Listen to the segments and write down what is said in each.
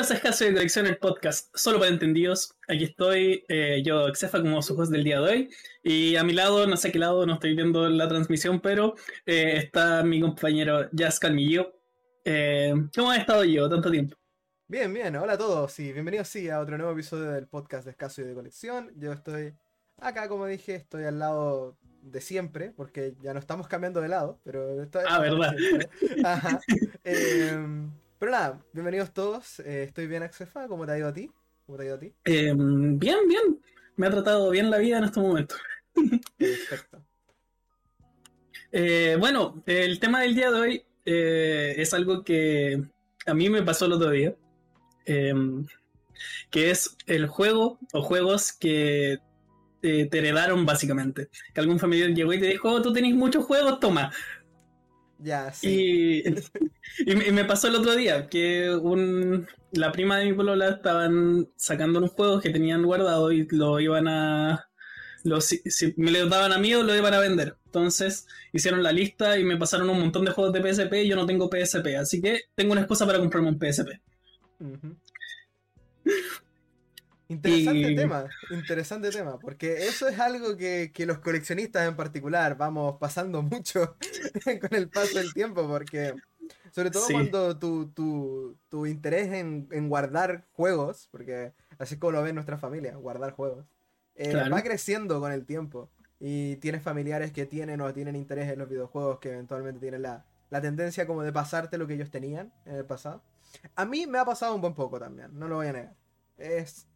Bienvenidos a Escaso de Colección, el podcast solo para entendidos. Aquí estoy, eh, yo, Xefa, como su host del día de hoy. Y a mi lado, no sé a qué lado, no estoy viendo la transmisión, pero eh, está mi compañero Jazz Calmillo. Eh, ¿Cómo has estado yo tanto tiempo? Bien, bien, hola a todos y bienvenidos sí, a otro nuevo episodio del podcast de Escaso y de Colección. Yo estoy acá, como dije, estoy al lado de siempre, porque ya no estamos cambiando de lado, pero estoy... Ah, verdad. Ajá. Pero nada, bienvenidos todos. Eh, estoy bien, Axefa. ¿Cómo te ha ido a ti? ¿Cómo te ha ido a ti? Em, bien, bien. Me ha tratado bien la vida en este momento. Perfecto. Eh, bueno, el tema del día de hoy eh, es algo que a mí me pasó el otro día. Em, que es el juego o juegos que te, heredaron básicamente. Que algún familiar llegó y te dijo, oh, tú tenés muchos juegos, toma. Ya, sí. Y, me pasó el otro día que un, la prima de mi polola estaban sacando unos juegos que tenían guardado y lo iban a. si, me lo daban a mí o lo iban a vender. Entonces hicieron la lista y me pasaron un montón de juegos de PSP y yo no tengo PSP. Así que tengo una excusa para comprarme un PSP. Interesante tema, interesante tema, porque eso es algo que, los coleccionistas en particular vamos pasando mucho con el paso del tiempo, porque sobre todo cuando tu, interés en, guardar juegos, porque así como lo ve nuestra familia, guardar juegos, eh, va creciendo con el tiempo. Y tienes familiares que tienen o tienen interés en los videojuegos que eventualmente tienen la, la tendencia como de pasarte lo que ellos tenían en el pasado. A mí me ha pasado un buen poco también, no lo voy a negar. Es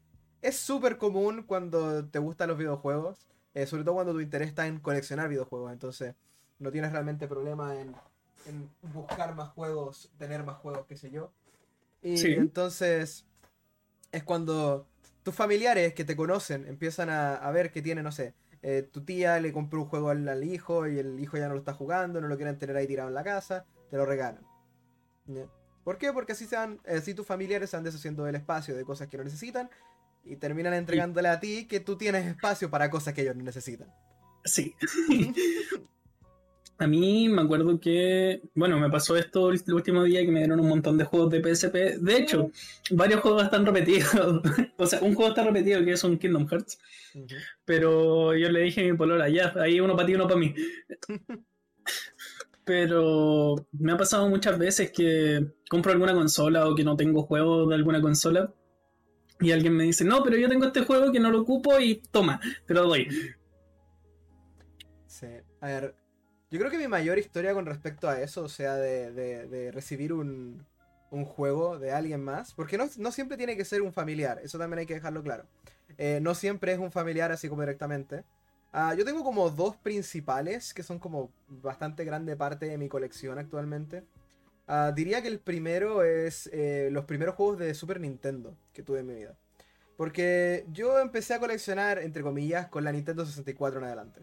es súper común cuando te gustan los videojuegos, eh, sobre todo cuando tu interés está en coleccionar videojuegos, entonces no tienes realmente problema en, buscar más juegos, tener más juegos, qué sé yo. Y entonces es cuando tus familiares que te conocen empiezan a, ver que tiene, no sé, eh, tu tía le compró un juego al, hijo y el hijo ya no lo está jugando, no lo quieren tener ahí tirado en la casa, te lo regalan. ¿Por qué? Porque así, se así tus familiares se van deshaciendo del espacio de cosas que no necesitan y terminan entregándole a ti que tú tienes espacio para cosas que ellos necesitan. Sí. a mí me acuerdo que, bueno, me pasó esto el último día que me dieron un montón de juegos de PSP. De hecho, varios juegos están repetidos. o sea, un juego está repetido que es un Kingdom Hearts. Pero yo le dije a mi polola, ya, ahí uno para ti, uno para mí. Pero me ha pasado muchas veces que compro alguna consola o que no tengo juegos de alguna consola y alguien me dice, no, pero yo tengo este juego que no lo ocupo y toma, te lo doy. Sí, a ver, yo creo que mi mayor historia con respecto a eso, o sea, de, recibir un, juego de alguien más, porque no, siempre tiene que ser un familiar, eso también hay que dejarlo claro. Eh, no siempre es un familiar así como directamente. Ah, yo tengo como dos principales que son como bastante grande parte de mi colección actualmente. Ah, diría que el primero es eh, los primeros juegos de Super Nintendo que tuve en mi vida. Porque yo empecé a coleccionar, entre comillas, con la Nintendo 64 en adelante.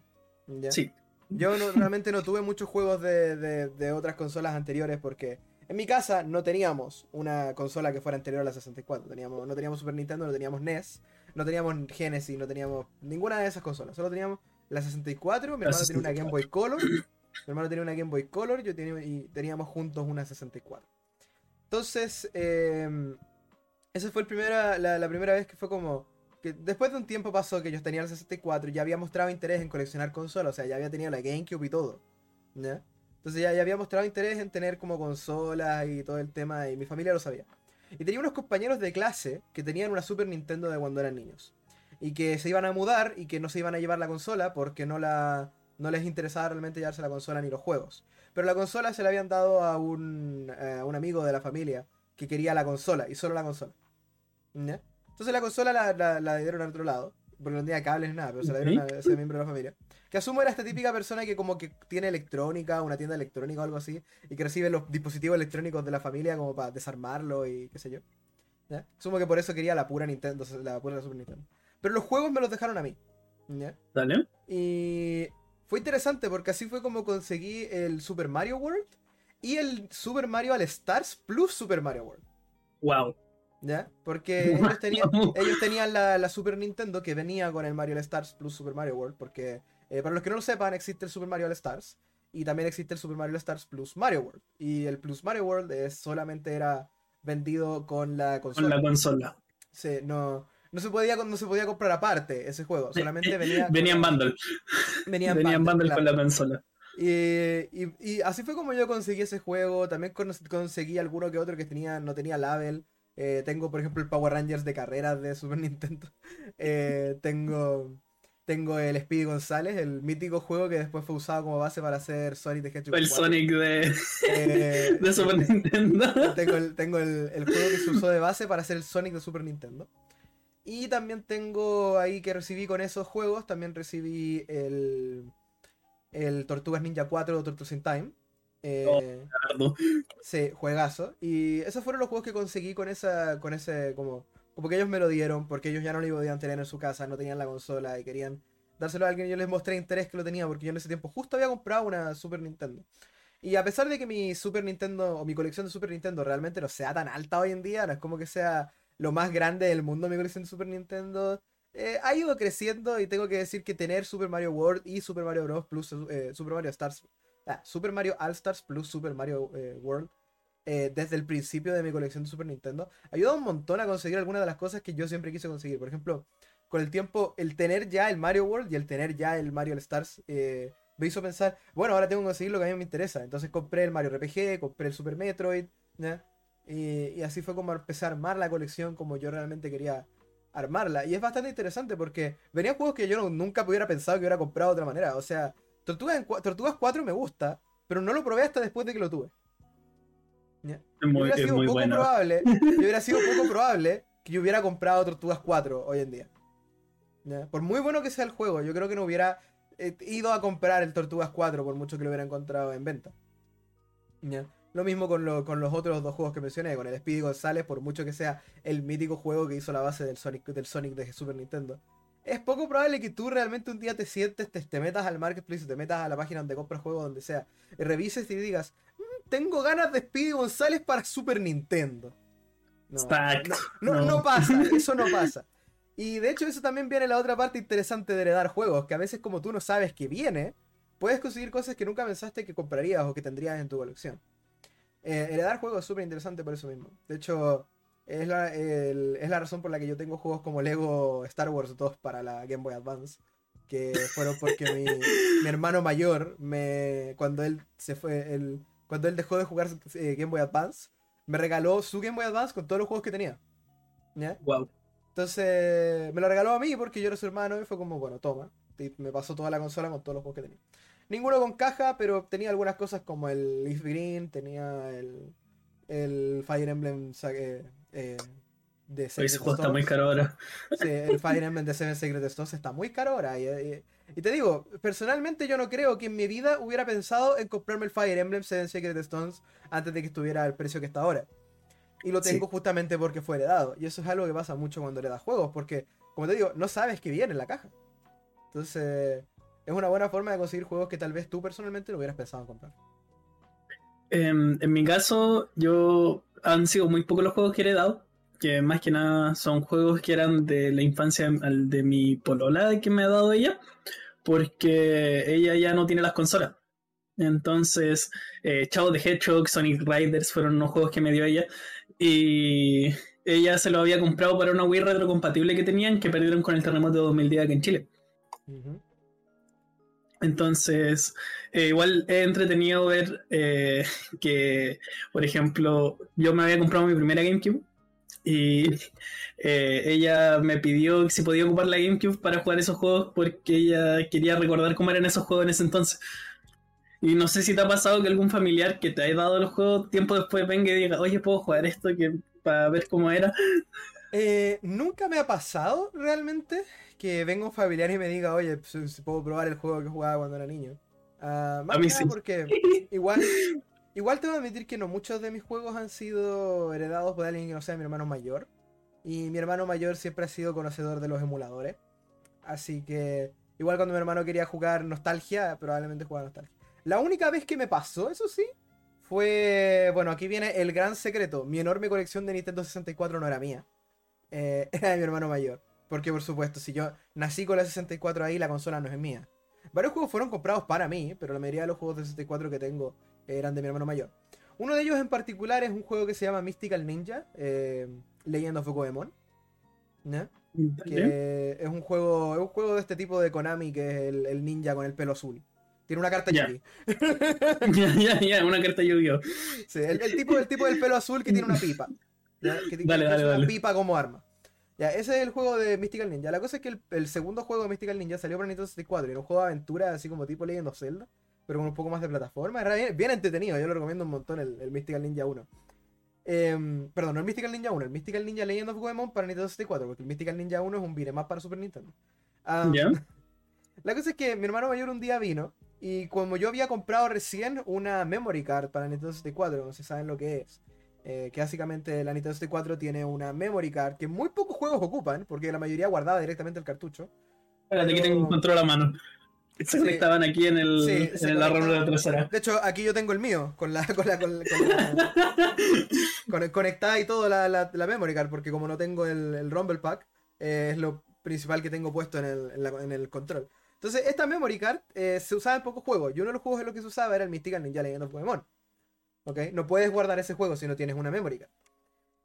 Sí. Yo realmente no tuve muchos juegos de, otras consolas anteriores porque en mi casa no teníamos una consola que fuera anterior a la 64. Teníamos, no teníamos Super Nintendo, no teníamos NES, no teníamos Genesis, no teníamos ninguna de esas consolas. Solo teníamos la 64, mi hermano tenía una Game Boy Color mi hermano tenía una Game Boy Color yo tenía, y teníamos juntos una 64. Entonces, eh, esa fue el primera, la, primera vez que fue como... Que después de un tiempo pasó que yo tenía el 64 y ya había mostrado interés en coleccionar consolas. O sea, ya había tenido la GameCube y todo. Entonces ya, ya había mostrado interés en tener como consolas y todo el tema. Y mi familia lo sabía. Y tenía unos compañeros de clase que tenían una Super Nintendo de cuando eran niños. Y que se iban a mudar y que no se iban a llevar la consola porque no la no les interesaba realmente llevarse la consola ni los juegos. Pero la consola se la habían dado a un, eh, un amigo de la familia que quería la consola y solo la consola. Entonces la consola la, dieron al otro lado, porque no tenía cables ni nada, pero se la dieron a ese miembro de la familia. Que asumo era esta típica persona que como que tiene electrónica, una tienda electrónica o algo así, y que recibe los dispositivos electrónicos de la familia como para desarmarlo y qué sé yo. Asumo que por eso quería la pura Nintendo, la pura Super Nintendo. Pero los juegos me los dejaron a mí. Dale. Y fue interesante porque así fue como conseguí el Super Mario World y el Super Mario All Stars plus Super Mario World. Wow. ¿Ya? Porque ellos tenían, ellos tenían la, Super Nintendo que venía con el Mario All Stars plus Super Mario World. Porque, eh, para los que no lo sepan, existe el Super Mario All Stars. Y también existe el Super Mario All Stars plus Mario World. Y el plus Mario World es, solamente era vendido con la consola. Con la consola. Sí, no, no, se podía, no se podía comprar aparte ese juego, solamente venía... venía en bundle. Venía en Venía en bundle, bundle claro. con la consola. Y, y- y así fue como yo conseguí ese juego. También con- conseguí alguno que otro que tenía, no tenía label. Eh, tengo, por ejemplo, el Power Rangers de carreras de Super Nintendo. Eh, tengo, tengo el Speedy González, el mítico juego que después fue usado como base para hacer Sonic the Hedgehog. El 4. Sonic de, Eh, de Super Nintendo. tengo el, tengo el, el juego que se usó de base para hacer el Sonic de Super Nintendo. Y también tengo ahí que recibí con esos juegos, también recibí el, el Tortugas Ninja 4 Tortugas in Time. Eh, Oh. Ardo. Sí, juegazo. Y esos fueron los juegos que conseguí con esa, con ese, como, como que ellos me lo dieron, porque ellos ya no lo podían tener en su casa, no tenían la consola y querían dárselo a alguien. y Yo les mostré interés que lo tenía, porque yo en ese tiempo justo había comprado una Super Nintendo. Y a pesar de que mi Super Nintendo, o mi colección de Super Nintendo realmente no sea tan alta hoy en día, no es como que sea lo más grande del mundo mi colección de Super Nintendo, eh, ha ido creciendo y tengo que decir que tener Super Mario World y Super Mario Bros. plus eh, Super Mario Stars, ah, Super Mario All Stars plus Super Mario eh, World desde el principio de mi colección de Super Nintendo ayuda un montón a conseguir algunas de las cosas que yo siempre quise conseguir. Por ejemplo, con el tiempo, el tener ya el Mario World y el tener ya el Mario All Stars me hizo pensar, bueno, ahora tengo que conseguir lo que a mí me interesa. Entonces compré el Mario RPG, compré el Super Metroid, ¿ya? Y, y así fue como empecé a armar la colección como yo realmente quería armarla. Y es bastante interesante porque venían juegos que yo no- nunca hubiera pensado que hubiera comprado de otra manera. O sea, Tortugas, en Tortugas 4 me gusta, pero no lo probé hasta después de que lo tuve. ¿Ya? Muy, hubiera sido muy poco bueno. probable, y hubiera sido poco probable que yo hubiera comprado Tortugas 4 hoy en día. ¿Ya? Por muy bueno que sea el juego, yo creo que no hubiera eh, ido a comprar el Tortugas 4 por mucho que lo hubiera encontrado en venta. ¿Ya? Lo mismo con, lo- con los otros dos juegos que mencioné, con el Speedy González, por mucho que sea el mítico juego que hizo la base del Sonic, del Sonic de Super Nintendo. Es poco probable que tú realmente un día te sientes, te, te metas al marketplace, te metas a la página donde compras juegos, donde sea, y revises y digas, "Mm, tengo ganas de Speedy González para Super Nintendo. No, no, No. no pasa, eso no pasa. Y de hecho eso también viene la otra parte interesante de heredar juegos, que a veces como tú no sabes que viene, puedes conseguir cosas que nunca pensaste que comprarías o que tendrías en tu colección. Eh, heredar juegos es súper interesante por eso mismo. De hecho, es la, el- es la razón por la que yo tengo juegos como Lego Star Wars 2 para la Game Boy Advance. Que fueron porque mi, mi hermano mayor, me, cuando él se fue, el, cuando él dejó de jugar eh, Game Boy Advance, me regaló su Game Boy Advance con todos los juegos que tenía. ¿Ya? Wow. Entonces me lo regaló a mí porque yo era su hermano y fue como, bueno, toma. Y me pasó toda la consola con todos los juegos que tenía. Ninguno con caja, pero tenía algunas cosas como el Leaf Green, tenía el, el Fire Emblem eh, eh, de Ese Secret juego está muy caro ahora. Sí, el Fire Emblem de Seven Secret Stones está muy caro ahora. Y, y- y te digo, personalmente yo no creo que en mi vida hubiera pensado en comprarme el Fire Emblem Seven Secret Stones antes de que estuviera al precio que está ahora. Y lo Sí. tengo justamente porque fue heredado. Y eso es algo que pasa mucho cuando heredas juegos, porque, como te digo, no sabes que viene en la caja. Entonces, es una buena forma de conseguir juegos que tal vez tú personalmente no hubieras pensado en comprar. Em, en mi caso, yo han sido muy pocos los juegos que he heredado, que más que nada son juegos que eran de la infancia de mi polola que me ha dado ella, porque ella ya no tiene las consolas. Entonces, eh, Chao de Hedgehog, Sonic Riders fueron unos juegos que me dio ella. Y ella se lo había comprado para una Wii retrocompatible que tenían, que perdieron con el terremoto de 2010 aquí en Chile. Entonces, eh, igual he entretenido ver eh, que, por ejemplo, yo me había comprado mi primera GameCube y eh, ella me pidió si podía ocupar la GameCube para jugar esos juegos porque ella quería recordar cómo eran esos juegos en ese entonces. Y no sé si te ha pasado que algún familiar que te haya dado los juegos tiempo después venga y diga, oye, puedo jugar esto para ver cómo era. Eh, nunca me ha pasado realmente que venga un familiar y me diga, oye, si, si puedo probar el juego que jugaba cuando era niño. Ah, más A mí sí. porque igual, igual tengo que admitir que no muchos de mis juegos han sido heredados por alguien que no sea mi hermano mayor. Y mi hermano mayor siempre ha sido conocedor de los emuladores. Así que igual cuando mi hermano quería jugar Nostalgia, probablemente jugaba Nostalgia. La única vez que me pasó, eso sí, fue... Bueno, aquí viene el gran secreto. Mi enorme colección de Nintendo 64 no era mía. Eh, era de mi hermano mayor. Porque por supuesto, si yo nací con la 64 ahí, la consola no es mía. Varios juegos fueron comprados para mí, pero la mayoría de los juegos de 64 que tengo eran de mi hermano mayor. Uno de ellos en particular es un juego que se llama Mystical Ninja, eh, Legend of Goemon. ¿no? Que es un juego. Es un juego de este tipo de Konami que es el, el ninja con el pelo azul. Tiene una carta. Yugi. Ya, ya, una carta Yu-Gi-Oh! Sí, el, el tipo, el tipo del pelo azul que tiene una pipa. ¿Ya? Que, que- Dale, dale, usa una dale. pipa como arma. Ya, ese es el juego de Mystical Ninja. La cosa es que el, el segundo juego de Mystical Ninja salió para Nintendo 64 y era un juego de aventura así como tipo Legend of Zelda, pero con un poco más de plataforma. Era bien, bien entretenido, yo lo recomiendo un montón el, el Mystical Ninja 1. Em, perdón, no el Mystical Ninja 1, el Mystical Ninja Legend of Goemon para Nintendo 64, porque el Mystical Ninja 1 es un beat'em para Super Nintendo. La cosa es que mi hermano mayor un día vino y como yo había comprado recién una memory card para Nintendo 64, no sé si saben lo que es. Eh, que básicamente la Nintendo 64 tiene una memory card que muy pocos juegos ocupan, porque la mayoría guardaba directamente el cartucho. Espérate, aquí tengo un control a mano. Se Sí. conectaban aquí en el, Sí, en la conectaba. ranura trasera. De hecho, aquí yo tengo el mío, con la, con la, con la- con la- con el- conectada y todo la, la, la memory card, porque como no tengo el, el Rumble Pack, eh, es lo principal que tengo puesto en el, en la- en el control. Entonces, esta memory card eh, se usaba en pocos juegos. Y uno de los juegos en los que se usaba era el Mystical Ninja Legend of Pokémon. ¿Ok? No puedes guardar ese juego si no tienes una memory card.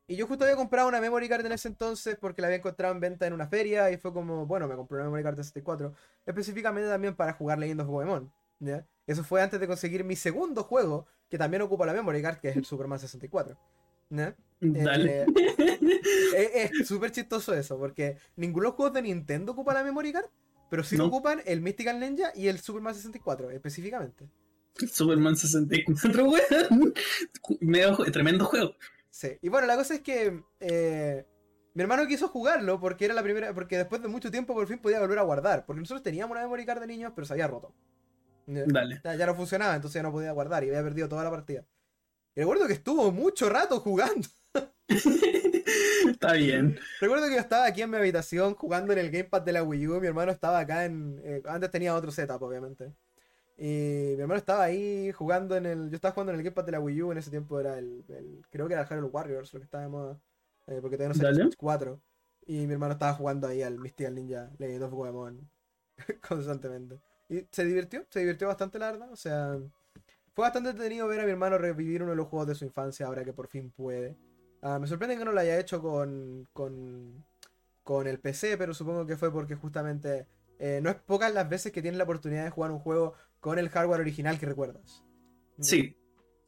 Y yo justo había comprado una memory card en ese entonces porque la había encontrado en venta en una feria y fue como, bueno, me compré una memory card de 64, específicamente también para jugar Legend of Pokémon. ¿ya? Eso fue antes de conseguir mi segundo juego, que también ocupa la memory card, que es el Superman 64. ¿ya? Dale. Eh, es es súper chistoso eso, porque ninguno de los juegos de Nintendo ocupa la memory card, pero sí lo No. ocupan el Mystical Ninja y el Superman 64, específicamente. Superman 64, weón. Medio tremendo juego. Sí. Y bueno, la cosa es que eh, mi hermano quiso jugarlo porque era la primera, porque después de mucho tiempo por fin podía volver a guardar, porque nosotros teníamos una memory card de niños, pero se había roto. Dale. Ya, ya no funcionaba, entonces ya no podía guardar y había perdido toda la partida. Y recuerdo que estuvo mucho rato jugando. Está bien. Recuerdo que yo estaba aquí en mi habitación jugando en el gamepad de la Wii U. Mi hermano estaba acá en. eh, antes tenía otro setup, obviamente. Y mi hermano estaba ahí jugando en el. Yo estaba jugando en el gamepad de la Wii U. En ese tiempo era el. el- creo que era el Hyrule Warriors, lo que estaba de moda. eh, porque todavía no Switch 4. Y mi hermano estaba jugando ahí al Mystical Ninja Legend of Pokémon constantemente. Y se divirtió, se divirtió bastante, la verdad. O sea, fue bastante entretenido ver a mi hermano revivir uno de los juegos de su infancia ahora que por fin puede. Ah, me sorprende que no lo haya hecho con, con, con el PC, pero supongo que fue porque justamente eh, no es pocas las veces que tienes la oportunidad de jugar un juego con el hardware original que recuerdas. Sí.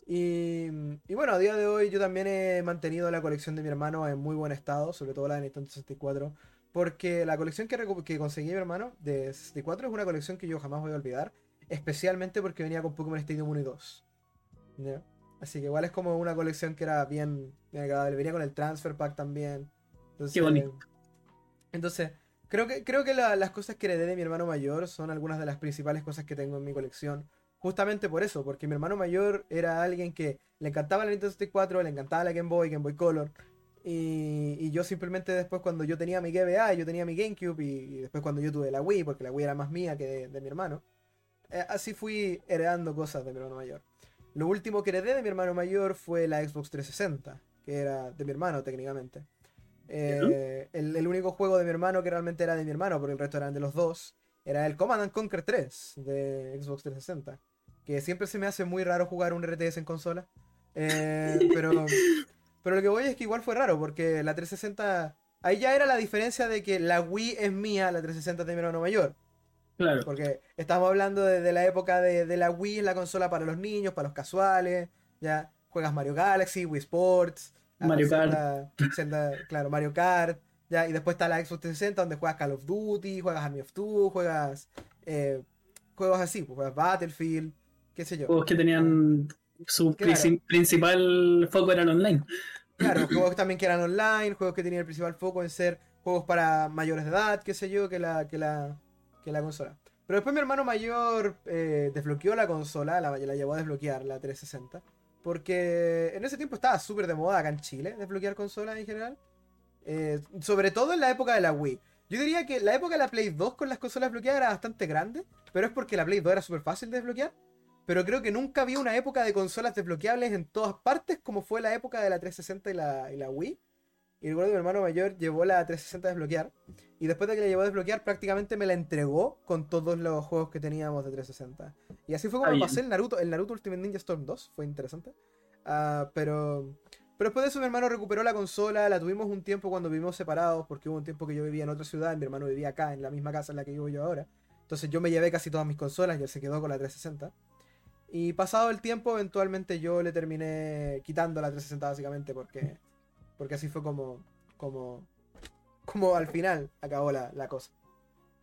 Y, y bueno, a día de hoy yo también he mantenido la colección de mi hermano en muy buen estado, sobre todo la de Nintendo 64, porque la colección que, que conseguí mi hermano de 64 es una colección que yo jamás voy a olvidar, especialmente porque venía con Pokémon Stadium 1 y 2. ¿ya? Así que igual es como una colección que era bien, bien agradable, venía con el Transfer Pack también. Entonces, Qué bonito. Entonces, creo que, creo que la- las cosas que heredé de mi hermano mayor son algunas de las principales cosas que tengo en mi colección. Justamente por eso, porque mi hermano mayor era alguien que le encantaba la Nintendo 64, le encantaba la Game Boy, Game Boy Color. Y, y yo simplemente después cuando yo tenía mi GBA, yo tenía mi GameCube y, y después cuando yo tuve la Wii, porque la Wii era más mía que de, de mi hermano, eh, así fui heredando cosas de mi hermano mayor. Lo último que heredé de mi hermano mayor fue la Xbox 360, que era de mi hermano técnicamente. Eh, el, el único juego de mi hermano que realmente era de mi hermano, porque el resto eran de los dos, era el Command and Conquer 3 de Xbox 360. Que siempre se me hace muy raro jugar un RTS en consola. Eh, pero, pero lo que voy es que igual fue raro, porque la 360. Ahí ya era la diferencia de que la Wii es mía, la 360 es de mi hermano mayor. Claro. Porque estamos hablando de, de la época de, de la Wii, la consola para los niños, para los casuales. Ya juegas Mario Galaxy, Wii Sports, Mario Kart. Zelda- Zelda, claro, Mario Kart. Ya, y después está la Xbox 360 donde juegas Call of Duty, juegas Army of Two, juegas eh, juegos así, pues, juegas Battlefield, qué sé yo. Juegos que tenían su Claro. princi- principal foco era el online. Claro, juegos también que eran online, juegos que tenían el principal foco en ser juegos para mayores de edad, qué sé yo, que la, que la, que la consola. Pero después mi hermano mayor eh, desbloqueó la consola, la, la llevó a desbloquear, la 360. Porque en ese tiempo estaba súper de moda acá en Chile, desbloquear consolas en general. Eh, sobre todo en la época de la Wii. Yo diría que la época de la Play 2 con las consolas bloqueadas era bastante grande, pero es porque la Play 2 era súper fácil de desbloquear. Pero creo que nunca había una época de consolas desbloqueables en todas partes como fue la época de la 360 y la, y la Wii. Y recuerdo que mi hermano mayor llevó la 360 a desbloquear. Y después de que la llevó a desbloquear, prácticamente me la entregó con todos los juegos que teníamos de 360. Y así fue como me pasé el Naruto, el Naruto Ultimate Ninja Storm 2. Fue interesante. Ah, pero, pero después de eso mi hermano recuperó la consola, la tuvimos un tiempo cuando vivimos separados, porque hubo un tiempo que yo vivía en otra ciudad, y mi hermano vivía acá, en la misma casa en la que vivo yo ahora. Entonces yo me llevé casi todas mis consolas y él se quedó con la 360. Y pasado el tiempo, eventualmente yo le terminé quitando la 360 básicamente porque, porque así fue como, como, como al final acabó la, la cosa.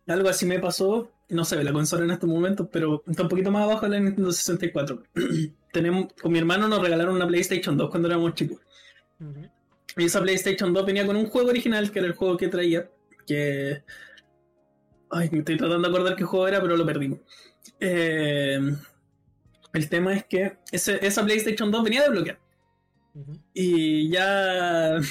Algo así me pasó, no ve la consola en estos momentos, pero está un poquito más abajo de la Nintendo 64. Tenemos, con mi hermano nos regalaron una PlayStation 2 cuando éramos chicos. Y esa PlayStation 2 venía con un juego original, que era el juego que traía, que... Ay, me estoy tratando de acordar qué juego era, pero lo perdimos. Eh, el tema es que ese- esa PlayStation 2 venía desbloqueada. Y ya...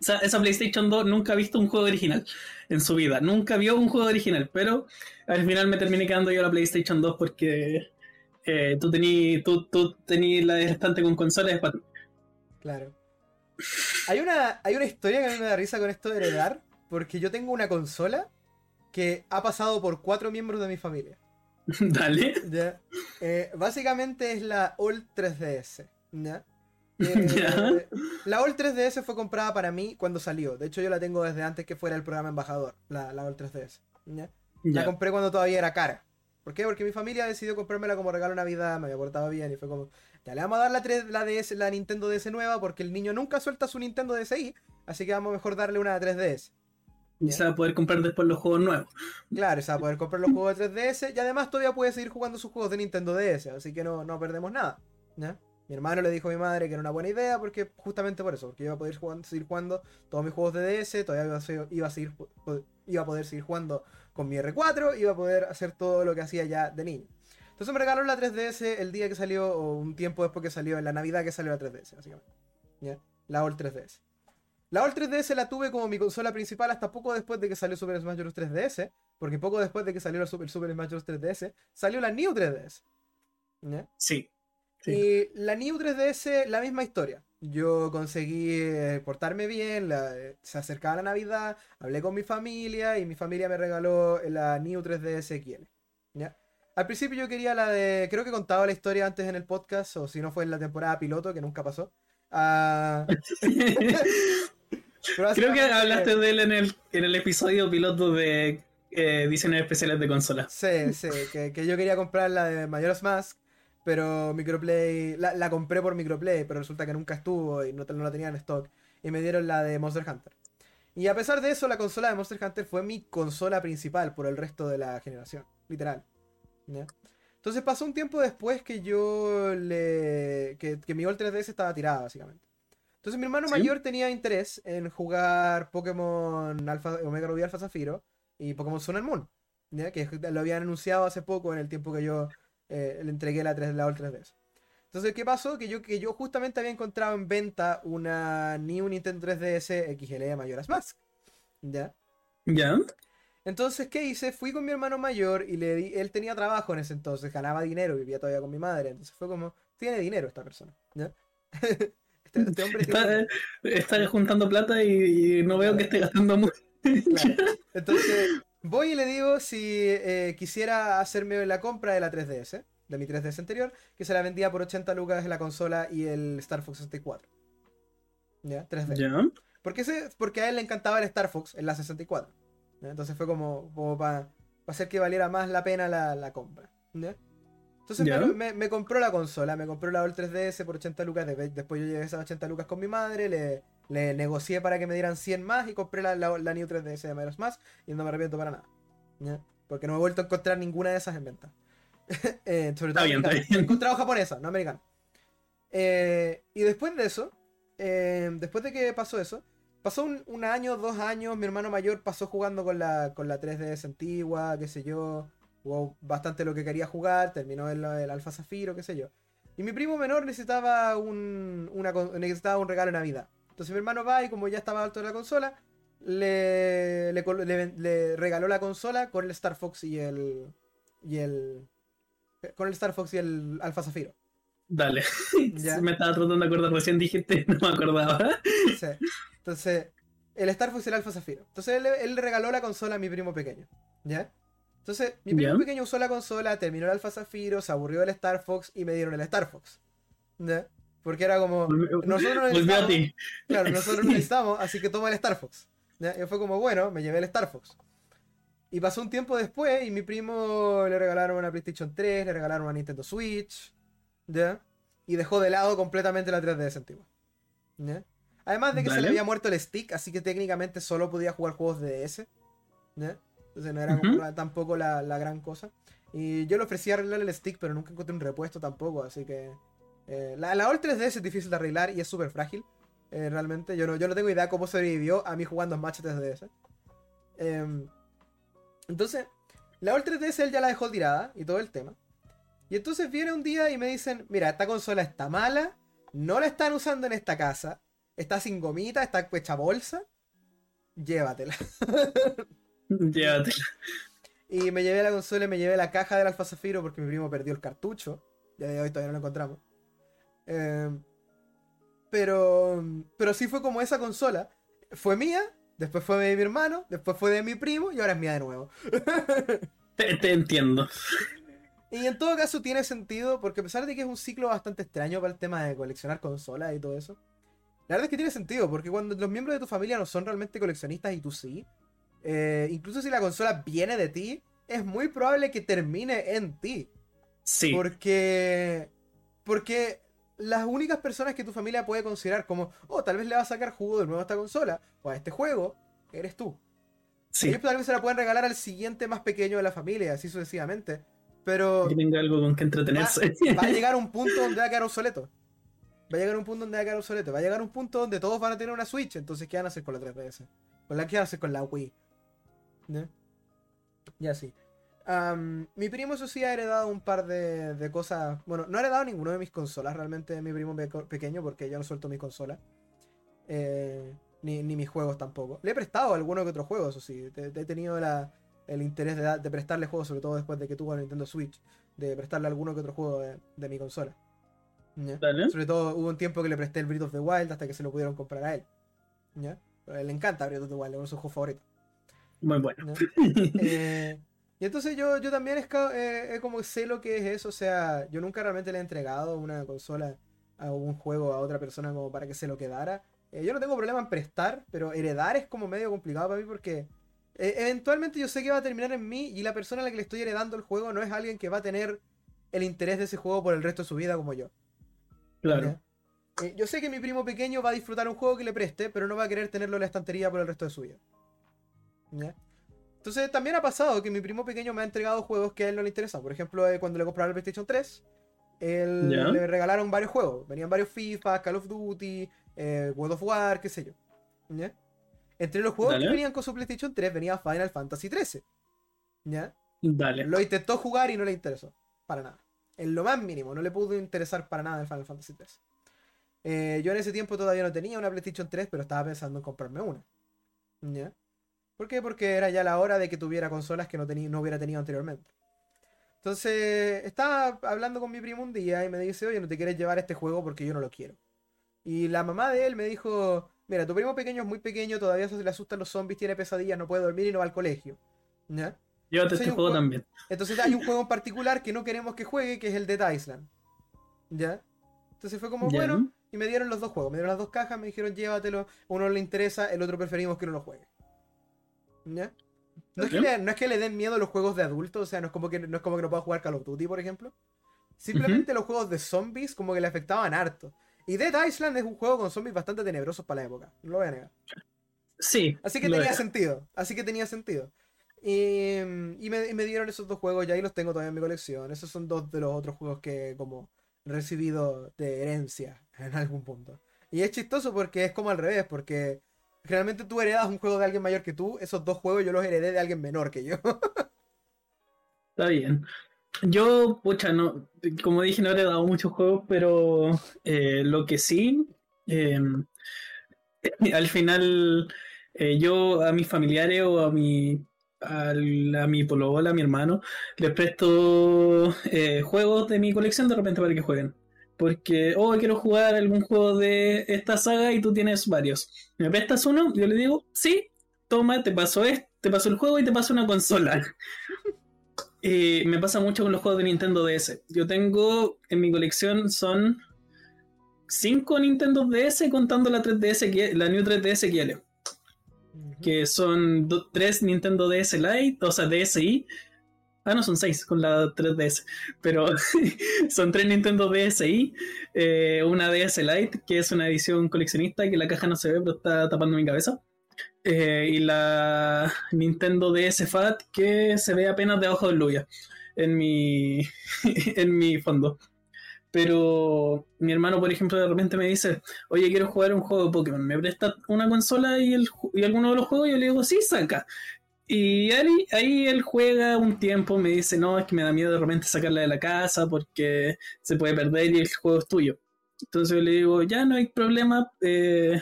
O sea, esa PlayStation 2 nunca ha visto un juego original en su vida. Nunca vio un juego original, pero al final me terminé quedando yo la PlayStation 2 porque eh, tú tenías tú, tú tení la estante con consolas pat- Claro. Hay una, hay una historia que a mí me da risa con esto de heredar, porque yo tengo una consola que ha pasado por cuatro miembros de mi familia. Dale. ¿ya? Eh, básicamente es la All 3DS. ¿ya? Eh, Ya. La All 3DS fue comprada para mí cuando salió. De hecho, yo la tengo desde antes que fuera el programa embajador, la, la All 3DS. ¿ya? La compré cuando todavía era cara. ¿Por qué? Porque mi familia decidió comprármela como regalo de Navidad, me había portado bien y fue como, ya le vamos a dar la, 3, la, DS, la Nintendo DS nueva porque el niño nunca suelta su Nintendo DSi, así que vamos a mejor darle una 3DS. Y se va a poder comprar después los juegos nuevos. Claro, o sea, poder comprar los juegos de 3DS y además todavía puede seguir jugando sus juegos de Nintendo DS, así que no, no perdemos nada. ¿ya? Mi hermano le dijo a mi madre que era una buena idea porque justamente por eso, porque iba a poder seguir jugando todos mis juegos de DS, todavía iba a, seguir, iba a poder seguir jugando con mi R4, iba a poder hacer todo lo que hacía ya de niño. Entonces me regalaron la 3DS el día que salió, o un tiempo después que salió, en la Navidad que salió la 3DS, básicamente. ¿ya? La All 3DS. La All 3DS la tuve como mi consola principal hasta poco después de que salió Super Smash Bros. 3DS, porque poco después de que salió el Super, Smash Bros. 3DS, salió la New 3DS. ¿ya? Sí. Sí. Y la New 3DS, la misma historia. Yo conseguí eh, portarme bien, la- eh, se acercaba la Navidad, hablé con mi familia y mi familia me regaló la New 3DS XL. ¿ya? Al principio yo quería la de, creo que contaba la historia antes en el podcast, o si no fue en la temporada piloto, que nunca pasó. Pero Creo que hablaste de él en el, en el episodio piloto de eh, diseños especiales de consolas. Sí, sí, que, que yo quería comprar la de Majora's Mask, pero Microplay, la, la compré por Microplay, pero resulta que nunca estuvo y no, no la tenía en stock. Y me dieron la de Monster Hunter. Y a pesar de eso, la consola de Monster Hunter fue mi consola principal por el resto de la generación, literal. ¿ya? Entonces pasó un tiempo después que yo le. que, que mi All 3DS estaba tirada, básicamente. Entonces mi hermano ¿Sí? mayor tenía interés en jugar Pokémon Alpha, Omega Ruby Alpha Zafiro y Pokémon Sun and Moon. ¿ya? Que lo habían anunciado hace poco en el tiempo que yo eh, le entregué la, 3, la All 3DS. Entonces, ¿qué pasó? Que yo, que yo justamente había encontrado en venta una New Nintendo 3DS XL de Majora's Mask. ¿Ya? ¿Ya? Entonces, ¿qué hice? Fui con mi hermano mayor y le di, él tenía trabajo en ese entonces, ganaba dinero, vivía todavía con mi madre. Entonces fue como, tiene dinero esta persona. ¿ya? este, este hombre tiene Está, dinero. está juntando plata y, y no veo que esté gastando mucho. Claro. Entonces, voy y le digo si eh, quisiera hacerme la compra de la 3DS, de mi 3DS anterior, que se la vendía por 80 lucas la consola y el Star Fox 64. ¿Ya? 3D. ¿Ya? Porque, ese- porque a él le encantaba el Star Fox en la 64. ¿ya? Entonces fue como, como para hacer que valiera más la pena la, la compra. ¿ya? Entonces Ya. me, me- me compró la consola, me compró la All 3DS por 80 lucas. de- Después yo llevé esas 80 lucas con mi madre, le, le negocié para que me dieran 100 más y compré la, la, la New 3DS de Majora's más y no me arrepiento para nada. ¿ya? Porque no me he vuelto a encontrar ninguna de esas en venta. Eh, sobre todo bien. He encontrado japonesa, no americana. Eh, y después de eso, eh, después de que pasó eso, pasó un, un año, dos años, mi hermano mayor pasó jugando con la, con la 3DS antigua, qué sé yo, jugó bastante lo que quería jugar, terminó el, el Alfa Zafiro, qué sé yo. Y mi primo menor necesitaba un, una necesitaba un regalo de Navidad. Entonces mi hermano va y como ya estaba alto de la consola, le, le, col- le- le regaló la consola con el Star Fox y el... y el... con el Star Fox y el Alfa Zafiro. Dale. Ya. Me estaba tratando de acordar, recién dijiste, no me acordaba. Sí. Entonces, el Star Fox y el Alpha Zafiro. Entonces, él, él le regaló la consola a mi primo pequeño. ¿Ya? Entonces, mi primo Ya. pequeño usó la consola, terminó el Alpha Zafiro, se aburrió del Star Fox y me dieron el Star Fox. ¿ya? Porque era como. Nosotros necesitamos, claro, nosotros no necesitamos, así que toma el Star Fox. ¿ya? Y fue como, bueno, me llevé el Star Fox. Y pasó un tiempo después y mi primo le regalaron una PlayStation 3, le regalaron una Nintendo Switch, ¿ya? Y dejó de lado completamente la 3DS antigua. ¿ya? Además de que se le había muerto el stick, así que técnicamente solo podía jugar juegos de DS. ¿ya? Entonces no era tampoco la, la gran cosa. Y yo le ofrecí arreglar el stick, pero nunca encontré un repuesto tampoco, así que... eh, la, la All 3DS es difícil de arreglar y es súper frágil. eh, realmente, yo no, yo no tengo idea cómo sobrevivió a mí jugando en match 3DS. Em, entonces, la All 3DS él ya la dejó tirada y todo el tema. Y entonces viene un día y me dicen, mira, esta consola está mala, no la están usando en esta casa, está sin gomita, está hecha bolsa, llévatela. Llévatela. Y me llevé la consola y me llevé la caja del Alfa Zafiro porque mi primo perdió el cartucho. Ya de hoy todavía no lo encontramos. Eh, pero, pero sí fue como esa consola. Fue mía, después fue de mi hermano, después fue de mi primo y ahora es mía de nuevo. Te, te entiendo. Y en todo caso tiene sentido porque a pesar de que es un ciclo bastante extraño para el tema de coleccionar consolas y todo eso. La verdad es que tiene sentido porque cuando los miembros de tu familia no son realmente coleccionistas y tú sí. eh, incluso si la consola viene de ti, es muy probable que termine en ti. Sí. Porque. Porque las únicas personas que tu familia puede considerar como, oh, tal vez le va a sacar jugo de nuevo a esta consola o a este juego, eres tú. Sí. Ellos tal vez se la pueden regalar al siguiente más pequeño de la familia, así sucesivamente. Pero Que tenga algo con que entretenerse. va a llegar un punto donde va a quedar obsoleto. Va a llegar un punto donde va a quedar obsoleto. Va a llegar un punto donde todos van a tener una Switch. Entonces, ¿qué van a hacer con la 3DS? ¿Con la qué van a hacer con la Wii? ¿No? Y así. Am, mi primo, eso sí, ha heredado un par de, de cosas. Bueno, no ha heredado ninguno de mis consolas realmente, mi primo pequeño, porque yo no suelto mis consolas. Eh, ni, ni mis juegos tampoco. Le he prestado alguno que otro juego, eso sí. Te He tenido la- el interés de, de prestarle juegos, sobre todo después de que tuvo la Nintendo Switch. De prestarle alguno que otro juego de, de mi consola. ¿Ya? Sobre todo hubo un tiempo que le presté el Breath of the Wild hasta que se lo pudieron comprar a él. ¿Ya? Pero a él le encanta Breath of the Wild, es uno de sus juegos favoritos. Muy bueno. ¿ya? Eh, y entonces yo, yo también es, eh, como sé lo que es eso, o sea, yo nunca realmente le he entregado una consola a un juego a otra persona como para que se lo quedara. Eh, yo no tengo problema en prestar, pero heredar es como medio complicado para mí porque eh, eventualmente yo sé que va a terminar en mí y la persona a la que le estoy heredando el juego no es alguien que va a tener el interés de ese juego por el resto de su vida como yo. Claro. Eh, yo sé que mi primo pequeño va a disfrutar un juego que le preste, pero no va a querer tenerlo en la estantería por el resto de su vida. ¿Ya? Entonces también ha pasado que mi primo pequeño me ha entregado juegos que a él no le interesan. Por ejemplo, eh, cuando le compraron el PlayStation 3, él le regalaron varios juegos. Venían varios FIFA, Call of Duty, eh, World of War, qué sé yo. ¿Ya? Entre los juegos Dale. que venían con su PlayStation 3 venía Final Fantasy 13. ¿Ya? Dale. Lo intentó jugar y no le interesó. Para nada. En lo más mínimo, no le pudo interesar para nada el Final Fantasy 3. Eh, yo en ese tiempo todavía no tenía una PlayStation 3, pero estaba pensando en comprarme una. ¿Ya? ¿Por qué? Porque era ya la hora de que tuviera consolas que no, no hubiera tenido anteriormente. Entonces, estaba hablando con mi primo un día y me dice, oye, no te quieres llevar este juego porque yo no lo quiero. Y la mamá de él me dijo, mira, tu primo pequeño es muy pequeño, todavía se le asustan los zombies, tiene pesadillas, no puede dormir y no va al colegio. ¿Ya? Llévate Soy este juego también. Entonces hay un juego en particular que no queremos que juegue, que es el Dead Island. ¿Ya? Entonces fue como, Ya. bueno, y me dieron los dos juegos, me dieron las dos cajas, me dijeron llévatelo, uno no le interesa, el otro preferimos que no lo juegue. ¿Ya? No es, que le, no es que le den miedo los juegos de adultos, o sea, no es como que no, es como que no pueda jugar Call of Duty, por ejemplo. Simplemente los juegos de zombies como que le afectaban harto. Y Dead Island es un juego con zombies bastante tenebrosos para la época, no lo voy a negar. Sí. Así que tenía era. sentido. Así que tenía sentido. Y, y me, y me dieron esos dos juegos y ahí los tengo todavía en mi colección. Esos son dos de los otros juegos que como he recibido de herencia en algún punto. Y es chistoso porque es como al revés, porque generalmente tú heredas un juego de alguien mayor que tú, esos dos juegos yo los heredé de alguien menor que yo. Está bien. Yo, pucha, no, como dije, no he dado muchos juegos, pero eh, lo que sí, eh, al final, eh, yo a mis familiares o a mi, a mi polobola, a mi hermano, les presto eh, juegos de mi colección de repente para que jueguen. Porque, oh, quiero jugar algún juego de esta saga y tú tienes varios. ¿Me prestas uno? Yo le digo, sí, toma, te paso este, te paso el juego y te paso una consola. Eh, me pasa mucho con los juegos de Nintendo DS. Yo tengo en mi colección son cinco Nintendo DS contando la 3DS, que- la New 3DS XL, Ujú. que son tres Nintendo DS Lite, o sea, DSi. Ah, no, son seis con la 3DS, pero son tres Nintendo DSi, eh, una DS Lite, que es una edición coleccionista, que la caja no se ve, pero está tapando mi cabeza. eh, y la Nintendo DS Fat, que se ve apenas debajo del Luya, en mi, en mi fondo. Pero mi hermano, por ejemplo, de repente me dice, oye, quiero jugar un juego de Pokémon, ¿me presta una consola y, el, y alguno de los juegos? Y yo le digo, sí, saca. Y ahí, ahí él juega un tiempo, me dice, no, es que me da miedo de repente sacarla de la casa porque se puede perder y el juego es tuyo. Entonces yo le digo, ya no hay problema, eh,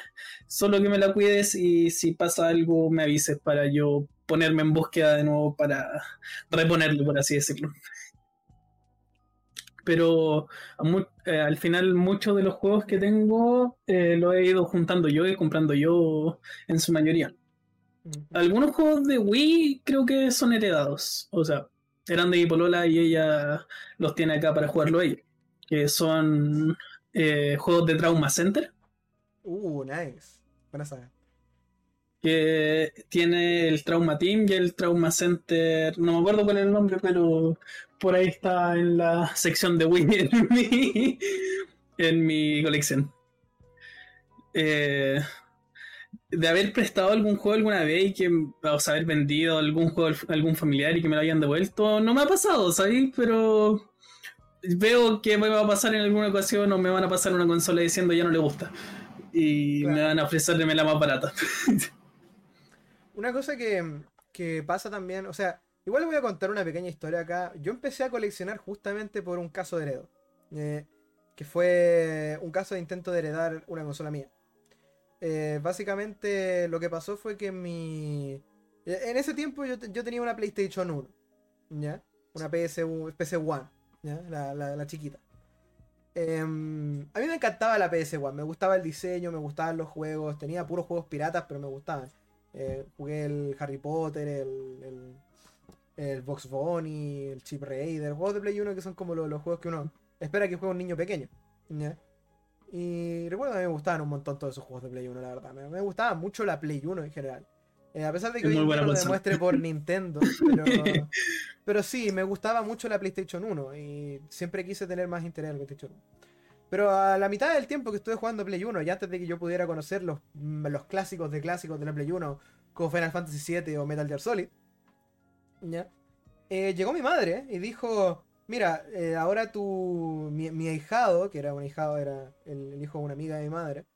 solo que me la cuides y si pasa algo me avises para yo ponerme en búsqueda de nuevo para reponerlo, por así decirlo. Pero eh, al final muchos de los juegos que tengo eh, los he ido juntando yo y comprando yo en su mayoría. Algunos juegos de Wii creo que son heredados. O sea, eran de polola y ella los tiene acá para jugarlo ella. Que son eh, juegos de Trauma Center. Uh, nice. Buena saga. Que tiene el Trauma Team y el Trauma Center. No me acuerdo cuál es el nombre, pero por ahí está en la sección de Wii en mi, en mi colección. Eh, de haber prestado algún juego alguna vez y que, o sea, haber vendido algún juego a algún familiar y que me lo hayan devuelto, no me ha pasado, ¿sabes? Pero veo que me va a pasar en alguna ocasión o me van a pasar una consola diciendo ya no le gusta. Y Claro. me van a ofrecerme la más barata. Una cosa que, que pasa también, o sea, igual le voy a contar una pequeña historia acá. Yo empecé a coleccionar justamente por un caso de heredo. eh, que fue un caso de intento de heredar una consola mía. Eh, básicamente lo que pasó fue que mi... En ese tiempo yo, yo tenía una PlayStation 1, ¿ya? Una PS, PC One, ¿ya? La, la- chiquita. Em, a mí me encantaba la PS One, me gustaba el diseño, me gustaban los juegos, tenía puros juegos piratas, pero me gustaban. Eh, jugué el Harry Potter, el, el, el Box Bunny, el Chip Raider, juegos de Play 1 que son como lo- los juegos que uno espera que juegue un niño pequeño. Y recuerdo que me gustaban un montón todos esos juegos de Play 1, la verdad. Me, me gustaba mucho la Play 1 en general. Eh, a pesar de que hoy buena lo demuestre por Nintendo. Pero, pero sí, me gustaba mucho la PlayStation 1 y siempre quise tener más interés en la PlayStation 1. Pero a la mitad del tiempo que estuve jugando Play 1 y antes de que yo pudiera conocer los, mm, los clásicos de clásicos de la Play 1, como Final Fantasy VII o Metal Gear Solid, ¿ya? Eh, llegó mi madre y dijo, mira, eh, ahora tu, mi, mi ahijado, que era un ahijado, era el, el hijo de una amiga de mi madre,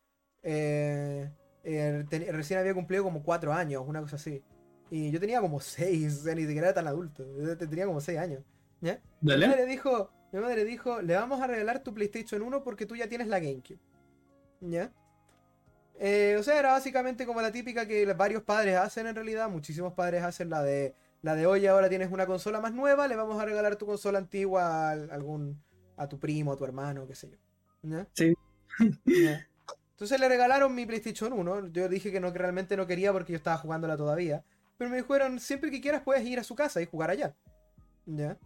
eh, eh, ten- recién había cumplido como 4 años, una cosa así. Y yo tenía como 6, o sea, ni siquiera era tan adulto, yo tenía como 6 años. ¿ya? Mi madre dijo, mi madre dijo, le vamos a regalar tu PlayStation 1 porque tú ya tienes la GameCube. ¿Ya? Eh, o sea, era básicamente como la típica que varios padres hacen en realidad, muchísimos padres hacen la de la de oye, ahora tienes una consola más nueva, le vamos a regalar tu consola antigua a algún a tu primo, a tu hermano, qué sé yo. ¿Ya? Sí. Entonces le regalaron mi PlayStation 1. Yo dije que no que realmente no quería porque yo estaba jugándola todavía. Pero me dijeron, siempre que quieras puedes ir a su casa y jugar allá. ¿Ya?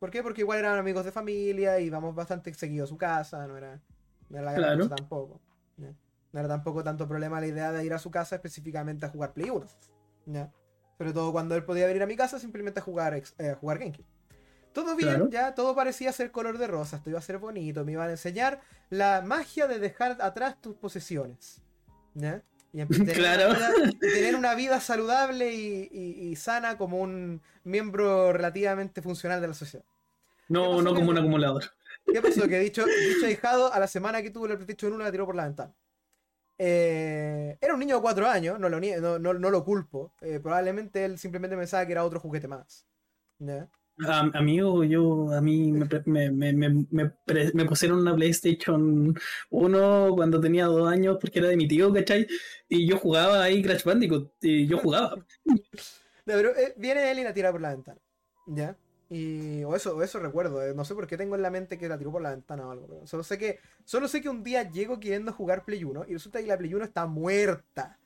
¿Por qué? Porque igual eran amigos de familia y íbamos bastante seguido a su casa, no era, no era la gran Claro. cosa tampoco. ¿ya? No era tampoco tanto problema la idea de ir a su casa específicamente a jugar Play 1. ¿ya? Sobre todo cuando él podía venir a mi casa simplemente a jugar, eh, a jugar GameCube. Todo bien, Claro. ya todo parecía ser color de rosa, esto iba a ser bonito, me iban a enseñar la magia de dejar atrás tus posesiones. ¿ya? Y em- tener, Claro. una tener una vida saludable y, y- y sana como un miembro relativamente funcional de la sociedad. ¿Qué No, no como un acumulador. ¿Qué pasó? Que dicho, dicho ahijado, a la semana que tuvo la PlayStation 1 la tiró por la ventana. Eh, era un niño de 4 años, no lo, no, no- no lo culpo. Eh, probablemente él simplemente pensaba que era otro juguete más. ¿ya? A- amigo, yo, a mí me, me, me, me, me pre- me pusieron una PlayStation 1 cuando tenía dos años porque era de mi tío, ¿cachai? Y yo jugaba ahí Crash Bandicoot y yo jugaba. No, pero eh, viene él y la tira por la ventana. ¿Ya? Y, o eso, o eso recuerdo, eh, no sé por qué tengo en la mente que la tiró por la ventana o algo. pero solo sé que, solo sé que un día llego queriendo jugar Play 1 y resulta que la Play 1 está muerta.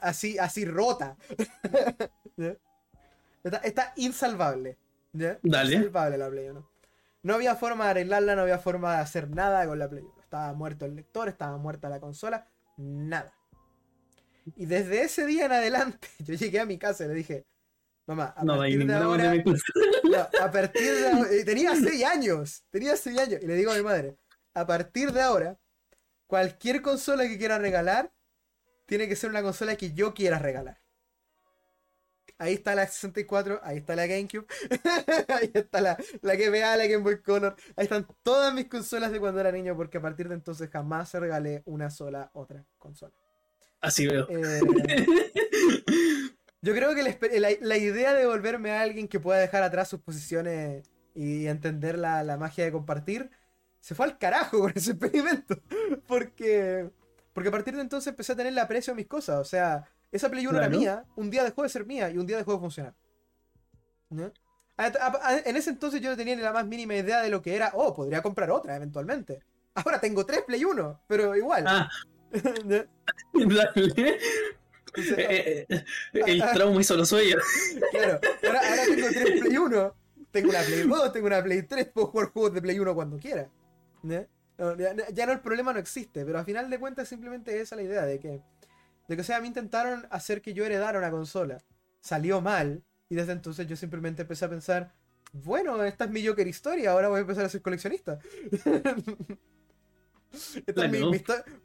Así, así rota. Está, está insalvable. ¿ya? Dale. Insalvable la Play 1. No había forma de arreglarla, no había forma de hacer nada con la Play 1. Estaba muerto el lector, estaba muerta la consola, nada. Y desde ese día en adelante, yo llegué a mi casa y le dije, mamá, a No, partir de ahora, de no, a partir de ahora, tenía 6 años, tenía 6 años, y le digo a mi madre, a partir de ahora, cualquier consola que quiera regalar, tiene que ser una consola que yo quiera regalar. Ahí está la 64, ahí está la GameCube, ahí está la, la GBA, la Game Boy Color, ahí están todas mis consolas de cuando era niño, porque a partir de entonces jamás se regalé una sola otra consola. Así veo. Eh, yo creo que la, espe- la- la idea de volverme a alguien que pueda dejar atrás sus posiciones y entender la, la magia de compartir se fue al carajo con ese experimento. Porque, porque a partir de entonces empecé a tenerle aprecio a mis cosas. O sea, esa Play 1 era mía, un día dejó de ser mía y un día dejó de funcionar. ¿No? A- a- a- En ese entonces yo no tenía ni la más mínima idea de lo que era. Oh, podría comprar otra eventualmente. Ahora tengo tres Play 1, pero igual. Ah, ¿No? dale. Entonces, Eh, eh, el trauma hizo. Claro, ahora, ahora tengo tres Play 1, tengo una Play 2, tengo una Play 3, puedo jugar juegos de Play 1 cuando quiera. ¿no? No, ya, ya no el problema no existe, pero al final de cuentas simplemente esa es la idea de que, de que o sea, a mí intentaron hacer que yo heredara una consola, salió mal, y desde entonces yo simplemente empecé a pensar, bueno, esta es mi Joker historia, ahora voy a empezar a ser coleccionista. Esta es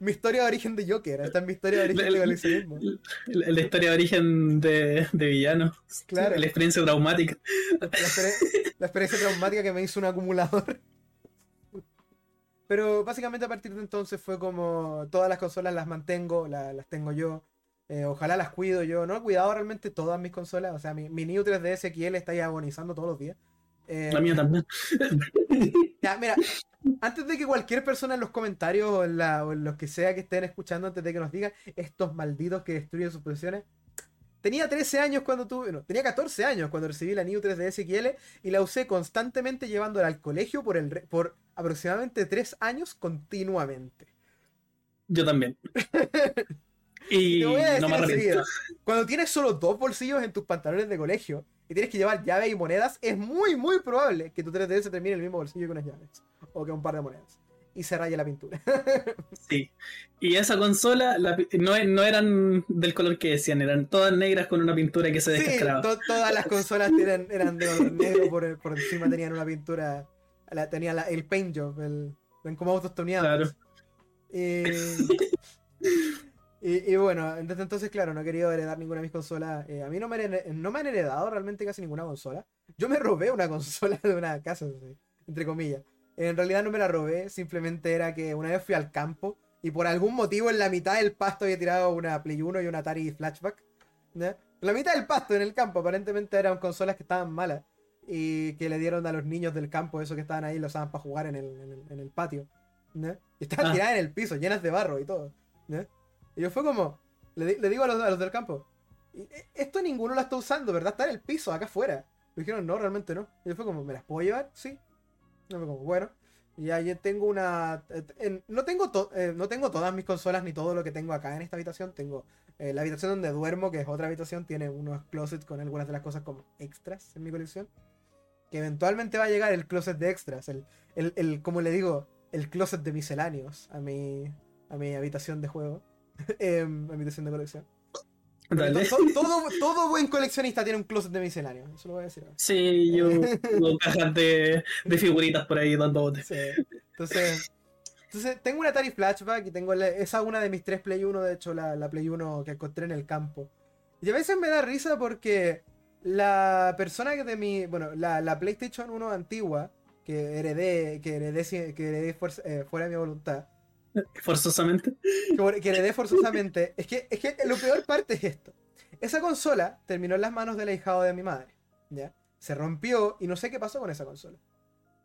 mi, historia de origen de Joker, esta es mi historia de origen de coleccionismo. La, la historia de origen de, de villano. Claro. La experiencia traumática. La, exper- la experiencia traumática que me hizo un acumulador. Pero básicamente a partir de entonces fue como todas las consolas las mantengo, la- las tengo yo. eh, ojalá las cuido yo. No he cuidado realmente todas mis consolas. O sea, mi, mi New 3DS XL está ahí agonizando todos los días. Eh, La mía también. ya, mira, antes de que cualquier persona en los comentarios o en, la- o en los que sea que estén escuchando, antes de que nos digan estos malditos que destruyen sus posiciones. Tenía 13 años cuando tuve, no, tenía 14 años cuando recibí la New 3DS XL y la usé constantemente llevándola al colegio por, el, por aproximadamente 3 años continuamente. Yo también. Y Te voy a decir no me cuando tienes solo dos bolsillos en tus pantalones de colegio y tienes que llevar llaves y monedas, es muy, muy probable que tu 3DS termine en el mismo bolsillo que unas llaves o que un par de monedas y se raye la pintura. Sí. Y esa consola la pi- no, no eran del color que decían, eran todas negras con una pintura que se Sí, descascaraba. to- todas las consolas eran, eran de color negro por, por encima, tenían una pintura, la, tenía la- el paint job, el, ven como autos tuneados. Claro. Y, y, y bueno, desde entonces, claro, no he querido heredar ninguna de mis consolas. Eh, a mí no me, no me han heredado realmente casi ninguna consola. Yo me robé una consola de una casa, entre comillas. En realidad no me la robé, simplemente era que una vez fui al campo y por algún motivo en la mitad del pasto había tirado una Play 1 y una Atari Flashback. ¿no? En la mitad del pasto, en el campo, aparentemente eran consolas que estaban malas y que le dieron a los niños del campo, esos que estaban ahí, los usaban para jugar en el, en el, en el patio. ¿no? Y estaban Ah. tiradas en el piso, llenas de barro y todo. ¿no? Y yo fue como, le, le digo a los, a los del campo, "Y- e- esto ninguno lo está usando, ¿verdad? Está en el piso, acá afuera. Me dijeron, no, realmente no. Y yo fue como, ¿me las puedo llevar? Sí. Bueno. Y ahí tengo una... eh, no, tengo eh, no tengo todas mis consolas ni todo lo que tengo acá en esta habitación. Tengo eh, la habitación donde duermo, que es otra habitación, tiene unos closets con algunas de las cosas como extras en mi colección. Que eventualmente va a llegar el closet de extras, el, el, el- como le digo, el closet de misceláneos a mi, a mi habitación de juego, em, a mi habitación de colección. Dale. todo, todo buen coleccionista tiene un closet de misceláneos, eso lo voy a decir. ahora. Sí, yo tengo cajas de, de figuritas por ahí dando botes. Sí. Entonces, entonces, tengo una Atari Flashback y tengo la- esa una de mis tres Play 1, de hecho, la, la Play 1 que encontré en el campo. Y a veces me da risa porque la persona que de mi. Bueno, la, la PlayStation 1 antigua, que heredé, que heredé, que heredé fuerza- eh, fuera de mi voluntad, Forzosamente. que, que heredé forzosamente. Es que, es que lo peor parte es esto. Esa consola terminó en las manos del ahijado de mi madre. ¿ya? Se rompió y no sé qué pasó con esa consola.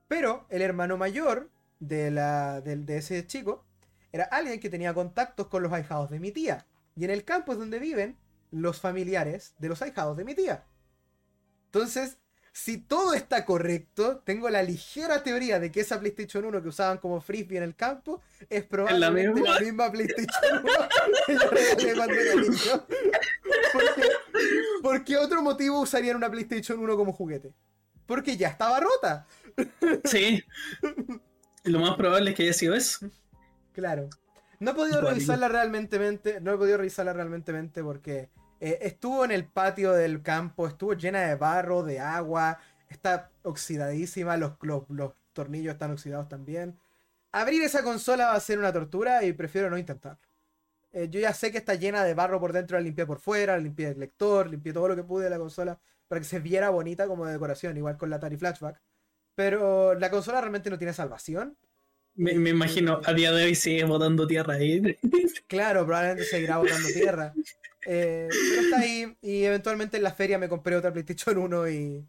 Pero el hermano mayor de, la, del- de ese chico era alguien que tenía contactos con los ahijados de mi tía. Y en el campo es donde viven los familiares de los ahijados de mi tía. Entonces, si todo está correcto, tengo la ligera teoría de que esa PlayStation 1 que usaban como frisbee en el campo es probablemente la misma, misma. PlayStation 1 que yo regalé cuando era niño. Porque, ¿Por qué otro motivo usarían una PlayStation 1 como juguete? porque ya estaba rota. Sí. Lo más probable es que haya sido eso. Claro. No he podido revisarla realmente, no he podido revisarla realmente porque eh, estuvo en el patio del campo, estuvo llena de barro, de agua, está oxidadísima, los, los, los tornillos están oxidados también. Abrir esa consola va a ser una tortura y prefiero no intentarlo. Eh, yo ya sé que está llena de barro por dentro, la limpié por fuera, la limpié el lector, limpié todo lo que pude de la consola para que se viera bonita como de decoración, igual con la Atari Flashback. Pero la consola realmente no tiene salvación. Me, me imagino, a día de hoy sigue botando tierra ahí. Claro, probablemente seguirá botando tierra. Eh, pero está ahí y eventualmente en la feria me compré otra PlayStation 1 y,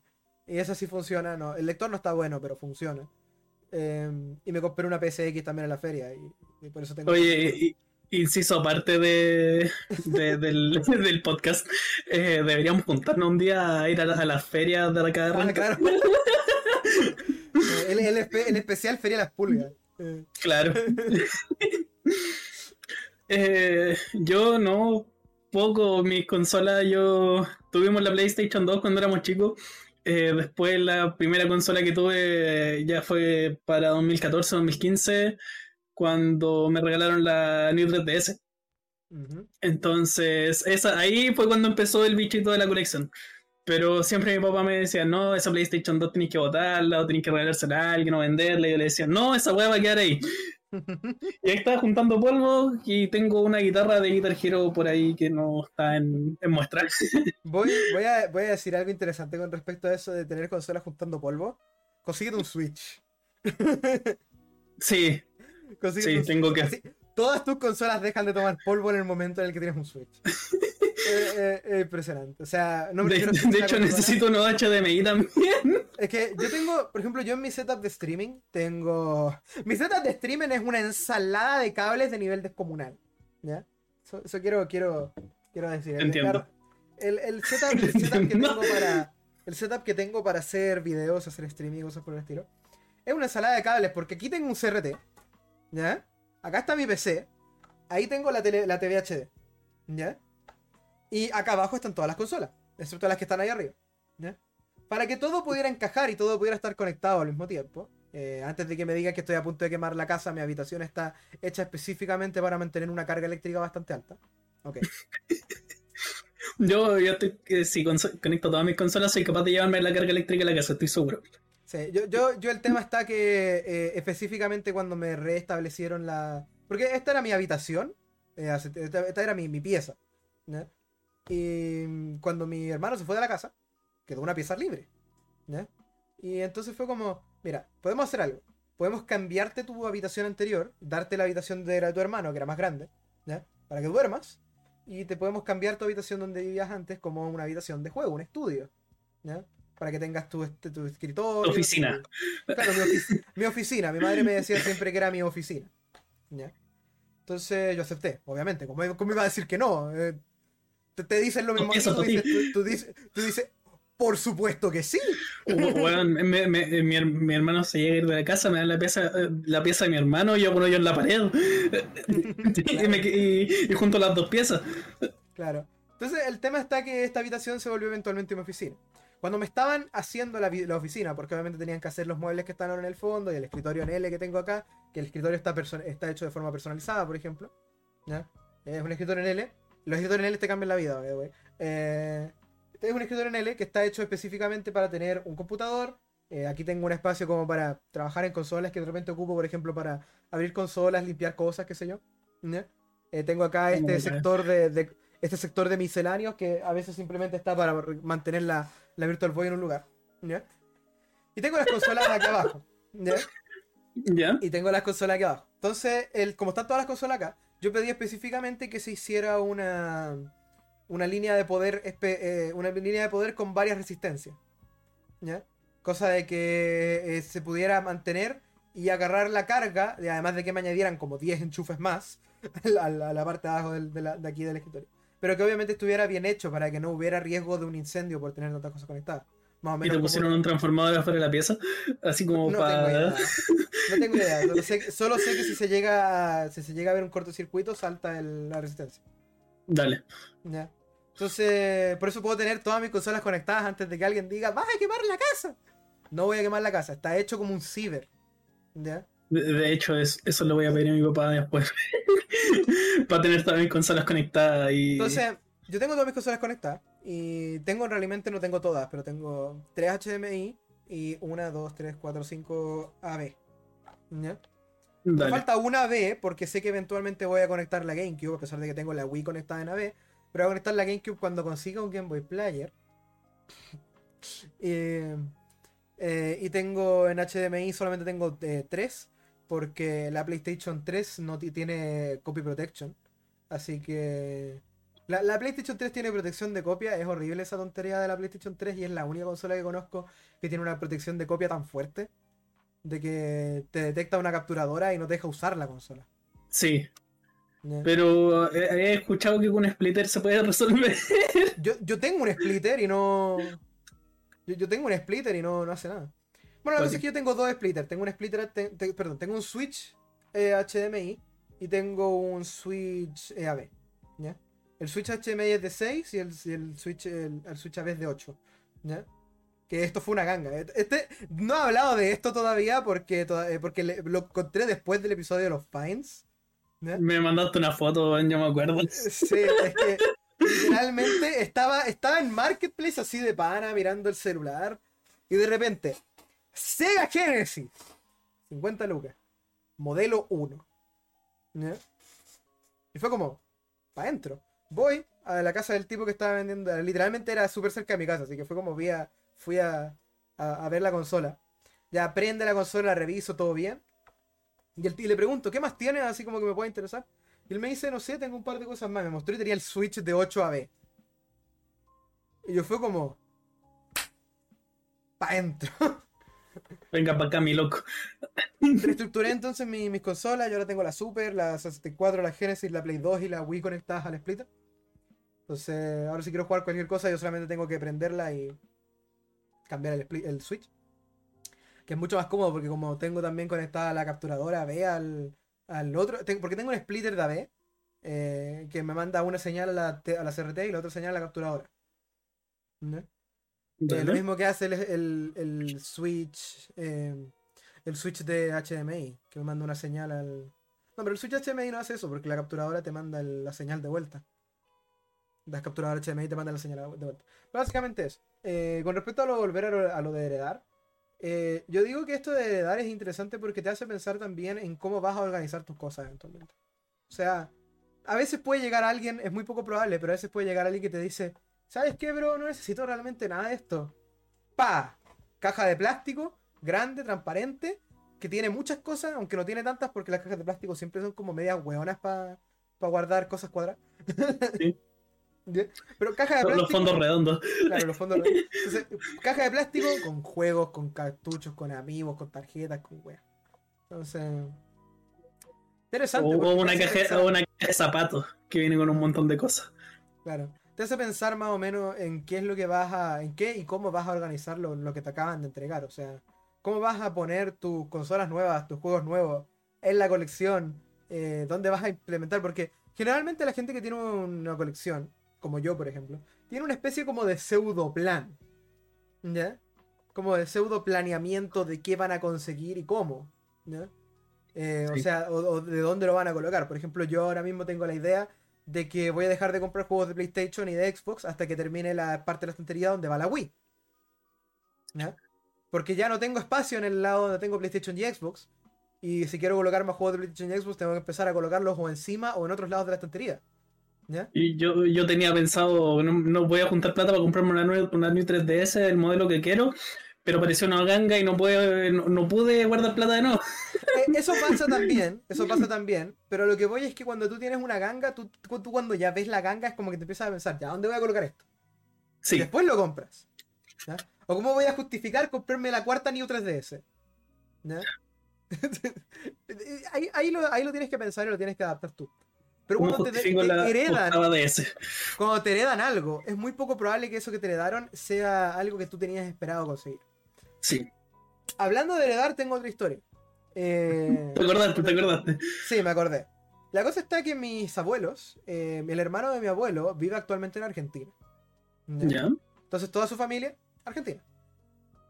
y esa sí funciona. No, el lector no está bueno, pero funciona. Eh, y me compré una PSX también en la feria y, y por eso tengo... Oye, y- inciso aparte de, de- del, del podcast, eh, deberíamos juntarnos un día a ir a, la- las ferias de acá de Ah, claro. el, el el especial Feria Las Pulgas. Eh, Claro. Eh, yo no, poco, mis consolas, yo tuvimos la PlayStation 2 cuando éramos chicos. Eh, después la primera consola que tuve eh, ya fue para 2014-2015, cuando me regalaron la New 3DS. ujú. Entonces, esa, ahí fue cuando empezó el bichito de la colección. Pero siempre mi papá me decía, no, esa PlayStation 2 tenéis que botarla o tenéis que regalársela a alguien o venderla. Y yo le decía, no, esa weá va a quedar ahí. Y ahí estaba juntando polvo y tengo una guitarra de Guitar Hero por ahí que no está en, en muestra. Voy, voy, a, voy a decir algo interesante con respecto a eso de tener consolas juntando polvo. Consíguete un Switch. Sí, Consíguete Sí, un tengo que- Así, todas tus consolas dejan de tomar polvo en el momento en el que tienes un Switch. Eh, eh, es impresionante. O sea, no me de, de hecho necesito unos HDMI también. Es que yo tengo, por ejemplo, yo en mi setup de streaming tengo. Mi setup de streaming es una ensalada de cables de nivel descomunal. ¿Ya? Eso, eso quiero, quiero, quiero decir. El- Entiendo. El, el setup, el setup que tengo para. El setup que tengo para hacer videos, hacer streaming, cosas por el estilo. Es una ensalada de cables, porque aquí tengo un CRT. ¿Ya? Acá está mi PC. Ahí tengo la, tele, la TV HD. ¿Ya? Y acá abajo están todas las consolas. Excepto las que están ahí arriba. ¿Ya? Para que todo pudiera encajar y todo pudiera estar conectado al mismo tiempo. eh, antes de que me digan que estoy a punto de quemar la casa, mi habitación está hecha específicamente para mantener una carga eléctrica bastante alta. Ok. Yo, yo estoy, eh, si conecto todas mis consolas, soy capaz de llevarme la carga eléctrica a la casa, estoy seguro. Sí, yo, yo, yo el tema está que eh, específicamente cuando me restablecieron la... Porque esta era mi habitación, eh, esta, esta era mi, mi pieza. ¿ya? Y mm, cuando mi hermano se fue de la casa, quedó una pieza libre. ¿ya? Y entonces fue como, mira, podemos hacer algo. Podemos cambiarte tu habitación anterior, darte la habitación de tu hermano, que era más grande, ¿ya? para que duermas. Y te podemos cambiar tu habitación donde vivías antes como una habitación de juego, un estudio. ¿ya? Para que tengas tu, este- tu escritorio. Tu oficina. tu- claro, mi, ofici- mi oficina. Mi madre me decía siempre que era mi oficina. Entonces yo acepté, obviamente. ¿Cómo, iba a decir que no? Eh, te, te dicen lo mismo. tú, dices, tú, tú dices, tú dices, por supuesto que sí. Me- me- mi, mi hermano se llega a ir de la casa, me da la pieza, eh, la pieza de mi hermano y yo pongo yo en la pared. y, me- y- y junto las dos piezas. Claro. Entonces el tema está que esta habitación se volvió eventualmente mi oficina. Cuando me estaban haciendo la, la oficina, porque obviamente tenían que hacer los muebles que están ahora en el fondo y el escritorio en L que tengo acá, que el escritorio está, está hecho de forma personalizada, por ejemplo. ¿ya? Es un escritorio en L. Los escritorios en L te cambian la vida, by the Eh, es un escritorio en L que está hecho específicamente para tener un computador. Eh, aquí tengo un espacio como para trabajar en consolas que de repente ocupo, por ejemplo, para abrir consolas, limpiar cosas, qué sé yo. Eh, tengo acá este sector de, de- este sector de misceláneos que a veces simplemente está para mantener la, la Virtual Boy en un lugar. Y tengo las consolas aquí abajo. Y tengo las consolas aquí abajo. Entonces, el, como están todas las consolas acá, yo pedí específicamente que se hiciera una, una línea de poder eh, una línea de poder con varias resistencias. ¿Ya? Cosa de que eh, se pudiera mantener y agarrar la carga, y además de que me añadieran como 10 enchufes más a la, parte de abajo del- de, la- de aquí del escritorio. Pero que obviamente estuviera bien hecho para que no hubiera riesgo de un incendio por tener tantas cosas conectadas. Más o Y te como- pusieron un transformador afuera de la pieza, así como no tengo para... idea. No tengo idea. Solo sé, solo sé que si se llega a, si se llega a ver un cortocircuito, salta el- la resistencia. Dale. ¿Ya? Entonces, por eso puedo tener todas mis consolas conectadas antes de que alguien diga, ¡vas a quemar la casa! No voy a quemar la casa, está hecho como un ciber. ¿Ya? De, de hecho, es- eso lo voy a pedir a mi papá después. Para tener todas mis consolas conectadas y. Entonces, yo tengo todas mis consolas conectadas. Y tengo realmente, no tengo todas, pero tengo 3 HDMI y 1, 2, 3, 4, 5 AB. ¿Ya? Me falta una B porque sé que eventualmente voy a conectar la GameCube, a pesar de que tengo la Wii conectada en AB. Pero voy a conectar la GameCube cuando consiga un Game Boy Player. Eh, eh, y tengo en HDMI solamente tengo 3 porque la PlayStation 3 no ti- tiene copy protection. Así que la, la PlayStation 3 tiene protección de copia. Es horrible esa tontería de la PlayStation 3 y es la única consola que conozco que tiene una protección de copia tan fuerte de que te detecta una capturadora y no te deja usar la consola. Sí, pero he, he escuchado que con un splitter se puede resolver. Yo, yo tengo un splitter y no. Yo, yo tengo un splitter y no, no hace nada. Bueno, la cosa es que yo tengo dos splitters. Tengo un splitter, te- te- perdón, tengo un switch eh, HDMI y tengo un switch eh, AB. ¿ya? El switch HDMI es de 6 y el, y el switch, el, el switch AB es de 8. ¿ya? Que esto fue una ganga. Este, no he hablado de esto todavía porque, toda- eh, porque le- lo encontré después del episodio de los Pines. Me mandaste una foto, yo me acuerdo. Sí, es que literalmente estaba, estaba en Marketplace así de pana mirando el celular y de repente Sega Genesis 50 lucas modelo 1 ¿ya? y fue como para adentro voy a la casa del tipo que estaba vendiendo literalmente era súper cerca de mi casa así que fue como fui a, fui a, a- a ver la consola ya prende la consola reviso todo bien y, el, y le pregunto ¿qué más tienes así como que me puede interesar? Y él me dice, no sé, tengo un par de cosas más. Me mostró y tenía el Switch de 8 a B. Y yo fue como. Pa' adentro. Venga para acá, mi loco. Reestructuré entonces mi- mis consolas. Yo ahora tengo la Super, la 64, la Genesis, la Play 2 y la Wii conectadas al splitter. Entonces, ahora si quiero jugar cualquier cosa, yo solamente tengo que prenderla y cambiar el, split- el Switch. Que es mucho más cómodo porque como tengo también conectada la capturadora B al, al otro, porque tengo un splitter de AB eh, que me manda una señal a la, T- a la CRT y la otra señal a la capturadora. ¿No? Eh, lo mismo que hace el, el- el switch eh, el switch de HDMI, que me manda una señal al... No, pero el switch HDMI no hace eso, porque la capturadora te manda el- la señal de vuelta. La capturadora HDMI te manda la señal de vuelta. Pero básicamente. Eh, con respecto a lo volver a lo, a lo de heredar, eh, yo digo que esto de heredar es interesante porque te hace pensar también en cómo vas a organizar tus cosas eventualmente. O sea, a veces puede llegar alguien, es muy poco probable, pero a veces puede llegar alguien que te dice, ¿sabes qué, bro? No necesito realmente nada de esto. Pa, caja de plástico, grande, transparente, que tiene muchas cosas, aunque no tiene tantas porque las cajas de plástico siempre son como medias hueonas para guardar cosas cuadradas. Sí. Pero caja de plástico. Los fondos redondos. Claro, los fondos. Entonces, caja de plástico con juegos, con cartuchos, con amigos, con tarjetas, con weas. Entonces. Interesante. O, porque o te una hace caja, pensar- o una caja de zapatos que viene con un montón de cosas. Claro. Te hace pensar más o menos en qué es lo que vas a. en qué y cómo vas a organizar lo, lo que te acaban de entregar. O sea, cómo vas a poner tus consolas nuevas, tus juegos nuevos en la colección. eh, dónde vas a implementar. Porque generalmente la gente que tiene una colección, como yo por ejemplo, tiene una especie como de pseudo plan. ¿Ya? Como de pseudo planeamiento de qué van a conseguir y cómo. ¿Ya? Eh, O sea, o, o de dónde lo van a colocar. Por ejemplo, yo ahora mismo tengo la idea de que voy a dejar de comprar juegos de PlayStation y de Xbox hasta que termine la parte de la estantería donde va la Wii. ¿Ya? Porque ya no tengo espacio en el lado donde tengo PlayStation y Xbox. Y si quiero colocar más juegos de PlayStation y Xbox, tengo que empezar a colocarlos o encima o en otros lados de la estantería. ¿Ya? Y yo, yo tenía pensado, no, no voy a juntar plata para comprarme una, nue- una New 3DS, el modelo que quiero, pero apareció una ganga y no pude, no, no pude guardar plata de nuevo. Eh, eso pasa también, eso pasa también, pero lo que voy es que cuando tú tienes una ganga, tú, tú- cuando ya ves la ganga es como que te empiezas a pensar, ¿ya dónde voy a colocar esto? Y Sí, después lo compras. ¿ya? ¿O cómo voy a justificar comprarme la cuarta New 3DS? ¿ya? ahí, ahí lo, ahí lo tienes que pensar y lo tienes que adaptar tú. Pero ¿cómo cuando te, te la heredan, cuando te heredan algo, es muy poco probable que eso que te heredaron sea algo que tú tenías esperado conseguir. Sí, Hablando de heredar, tengo otra historia. Eh, te acordaste, te acordaste. Sí, me acordé. La cosa está que mis abuelos, eh, el hermano de mi abuelo, vive actualmente en Argentina. ¿Ya? Ya, Entonces toda su familia, Argentina.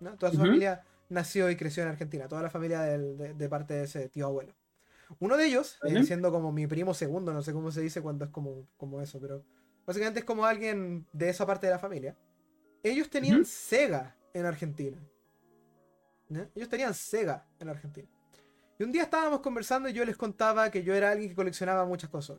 ¿no? Toda su familia nació y creció en Argentina, toda la familia de, parte de ese tío abuelo. Uno de ellos, eh, siendo como mi primo segundo, no sé cómo se dice cuando es como, como eso, pero básicamente es como alguien de esa parte de la familia. Ellos tenían Sega en Argentina. Ellos tenían Sega en Argentina. Y un día estábamos conversando y yo les contaba que yo era alguien que coleccionaba muchas cosas.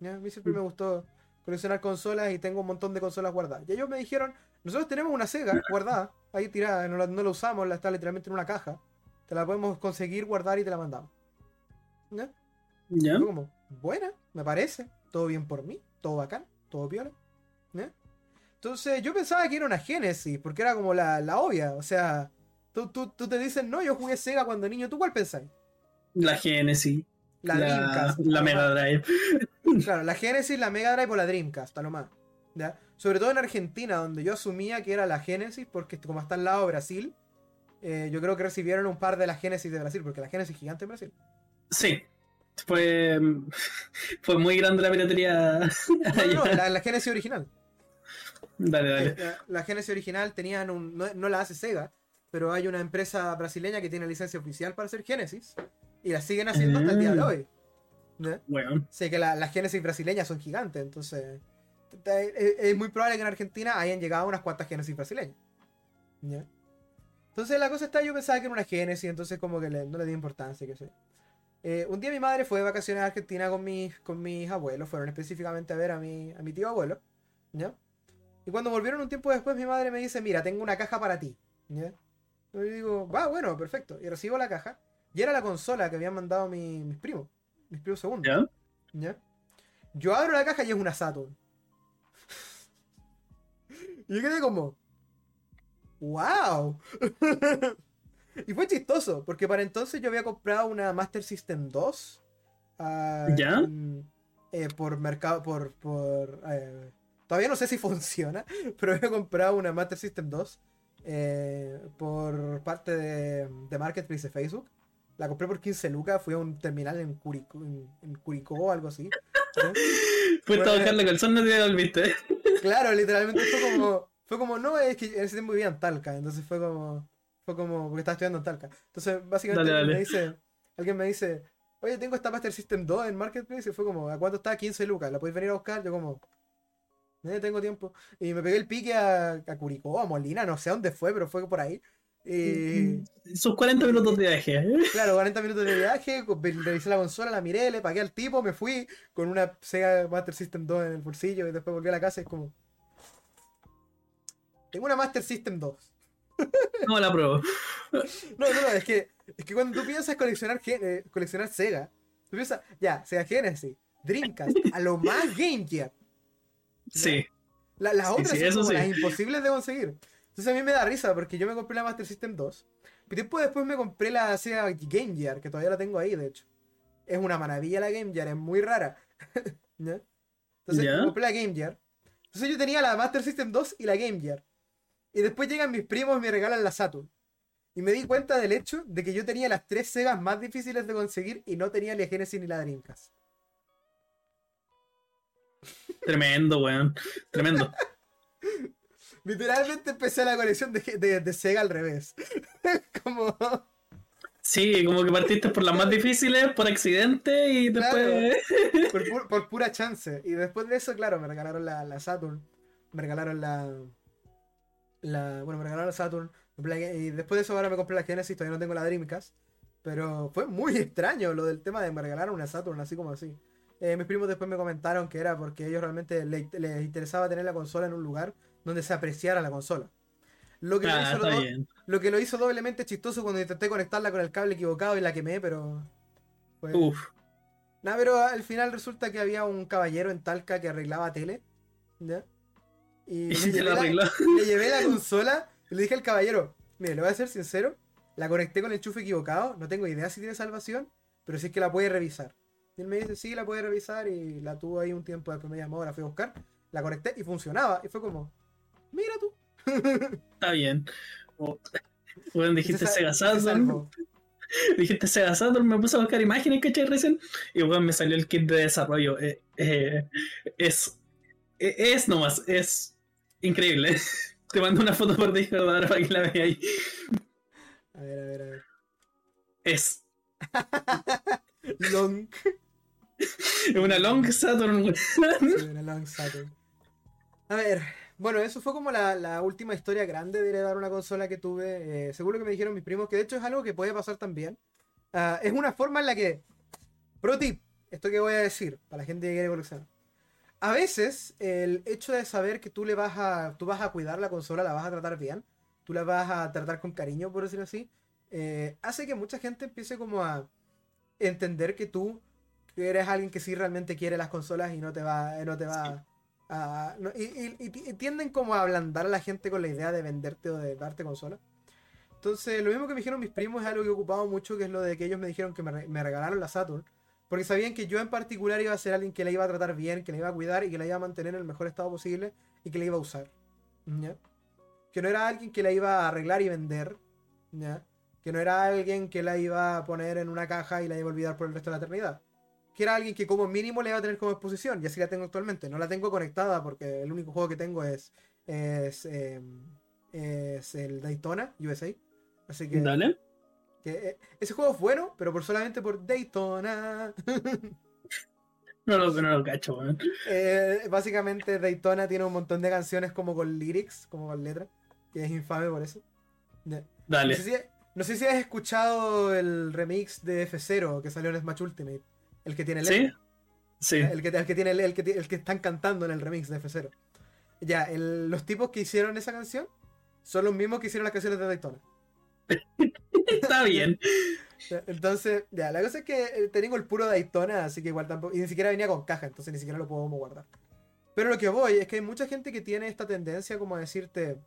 A mí siempre me gustó coleccionar consolas y tengo un montón de consolas guardadas. Y ellos me dijeron, nosotros tenemos una Sega guardada, ahí tirada, no la, no la usamos, la está literalmente en una caja. Te la podemos conseguir, guardar y te la mandamos. ¿Ya? ¿Ya? como, buena, me parece. Todo bien por mí, todo bacán, todo piola. Entonces yo pensaba que era una Genesis, porque era como la, la obvia. O sea, tú, tú, tú, te dices, no, yo jugué Sega cuando niño. ¿Tú cuál pensáis? La Genesis. La, Dreamcast. La Mega Drive. Claro, la Genesis, la Mega Drive o la Dreamcast, a lo más. Sobre todo en Argentina, donde yo asumía que era la Genesis, porque como está al lado de Brasil, eh, yo creo que recibieron un par de la Genesis de Brasil, porque la Genesis es gigante en Brasil. Sí. Fue, fue muy grande la piratería. No, no, la, la Genesis original. Dale, dale. Eh, la, Genesis original tenían un. No, la hace Sega, pero hay una empresa brasileña que tiene licencia oficial para hacer Genesis. Y la siguen haciendo hasta el día de mm. hoy. Bueno. Sé que las Genesis brasileñas son gigantes, entonces. Es muy probable que en Argentina hayan llegado unas cuantas Genesis brasileñas. Entonces la cosa está, yo pensaba que era una Genesis, entonces como que no le di importancia, que sé. Eh, un día mi madre fue de vacaciones a Argentina con mis, con mis abuelos, fueron específicamente a ver a mi, a mi tío abuelo. ¿ya? Y cuando volvieron un tiempo después, mi madre me dice, mira, tengo una caja para ti. ¿Ya? Y digo, va, bueno, perfecto. Y recibo la caja. Y era la consola que habían mandado mis primos. Mis primos segundos. ¿Ya? Yo abro la caja y es una Saturn. y yo quedé como, ¡Wow! y fue chistoso, porque para entonces yo había comprado una Master System 2. Ah, ¿Ya? Eh, por mercado, por, por eh, Todavía no sé si funciona, pero he comprado una Master System 2 eh, por parte de, de, Marketplace de Facebook. La compré por 15 lucas, fui a un terminal en Curicó, en, Curicó o algo así. Fue a buscarle calzón, no te olviste. Claro, literalmente fue como, fue como, no, es que en ese tiempo vivía en Talca, entonces fue como, fue como, porque estaba estudiando en Talca. Entonces, básicamente me dice, alguien me dice, oye, tengo esta Master System 2 en Marketplace y fue como, ¿a cuánto está? 15 lucas, ¿la podéis venir a buscar? Yo como, eh, tengo tiempo. Y me pegué el pique a, Curicó, a Molina, no sé dónde fue, pero fue por ahí. Y... Sus 40 minutos de viaje. ¿eh? Claro, 40 minutos de viaje, revisé la consola, la miré, le pagué al tipo, me fui con una Sega Master System 2 en el bolsillo y después volví a la casa y es como... Tengo una Master System 2. No la pruebo. No, no, no, es que, es que cuando tú piensas coleccionar, eh, coleccionar Sega, tú piensas, ya, Sega Genesis, Dreamcast, a lo más Game Gear. Sí. las otras son como las imposibles de conseguir. Entonces a mí me da risa porque yo me compré la Master System 2. Y después, después me compré la Sega Game Gear, que todavía la tengo ahí, de hecho. Es una maravilla la Game Gear, es muy rara. Entonces me compré la Game Gear. Entonces yo tenía la Master System 2 y la Game Gear. Y después llegan mis primos y me regalan la Saturn. Y me di cuenta del hecho de que yo tenía las tres Segas más difíciles de conseguir y no tenía la Genesis ni la Dreamcast. Tremendo, weón. Tremendo. Literalmente empecé la colección de, de, Sega al revés. como. Sí, como que partiste por las más difíciles, por accidente y después. por, pura chance. Y después de eso, claro, me regalaron la, la Saturn. Me regalaron la. La bueno, me regalaron la Saturn. Y después de eso, ahora me compré la Genesis. Todavía no tengo la Dreamcast. Pero fue muy extraño lo del tema de me regalaron una Saturn así como así. Eh, mis primos después me comentaron que era porque ellos realmente les, interesaba tener la consola en un lugar donde se apreciara la consola. Lo que, lo, ah, hizo lo que lo hizo doblemente chistoso cuando intenté conectarla con el cable equivocado y la quemé, pero. Uf. Nada, pero al final resulta que había un caballero en Talca que arreglaba tele. ¿Ya? Y, le, llevé la, le, llevé la, consola y le dije al caballero: Mire, le voy a ser sincero, la conecté con el enchufe equivocado, no tengo idea si tiene salvación, pero sí es que la puede revisar. Y él me dice, sí, la puede revisar y la tuvo ahí un tiempo, después me llamó, la fui a buscar, la conecté y funcionaba. Y fue como, mira tú. Está bien. bueno, dijiste Sega Saturn. Dijiste Sega Saturn, me puse a buscar imágenes, ¿cachai? Recién. Y bueno, me salió el kit de desarrollo. Eh, eh, es, eh, es nomás, es increíble. Te mando una foto por Discord para que la veáis. A ver, a ver, a ver. Es. Long. Es una Long Saturn. Sí, una Long Saturn. A ver, bueno, eso fue como la, la última historia grande de heredar una consola que tuve. Eh, seguro que me dijeron mis primos que de hecho es algo que puede pasar también. Ah, es una forma en la que. Pro tip, esto que voy a decir, para la gente que quiere coleccionar. A veces, el hecho de saber que tú le vas a. tú vas a cuidar la consola, la vas a tratar bien, tú la vas a tratar con cariño, por decirlo así, eh, hace que mucha gente empiece como a entender que tú eres alguien que sí realmente quiere las consolas y no te va, no te va a, no- y, y- y- tienden como a ablandar a la gente con la idea de venderte o de darte consolas. Entonces, lo mismo que me dijeron mis primos es algo que he ocupado mucho, que es lo de que ellos me dijeron que me, me regalaron la Saturn. Porque sabían que yo en particular iba a ser alguien que la iba a tratar bien, que la iba a cuidar y que la iba a mantener en el mejor estado posible y que la iba a usar. ¿ya? Que no era alguien que la iba a arreglar y vender. ¿ya? Que no era alguien que la iba a poner en una caja y la iba a olvidar por el resto de la eternidad. Que era alguien que como mínimo la iba a tener como exposición. Y así la tengo actualmente. No la tengo conectada porque el único juego que tengo es, es, eh, es el Daytona USA. Así que, Dale. Que, eh, ese juego es bueno, pero por solamente por Daytona. No lo, no lo cacho. Eh, básicamente Daytona tiene un montón de canciones como con lyrics, como con letras, que es infame por eso. No, Dale. sé si, no sé si has escuchado el remix de F0 que salió en Smash Ultimate, el que tiene ¿Sí? letra. Sí. El que, el que tiene el que, el que están cantando en el remix de F0. Ya, el- los tipos que hicieron esa canción son los mismos que hicieron las canciones de Daytona. Está bien. Entonces, ya, la cosa es que eh, tengo el puro Daytona, así que igual tampoco. Y ni siquiera venía con caja, entonces ni siquiera lo puedo como guardar. Pero lo que voy es que hay mucha gente que tiene esta tendencia como a decirte: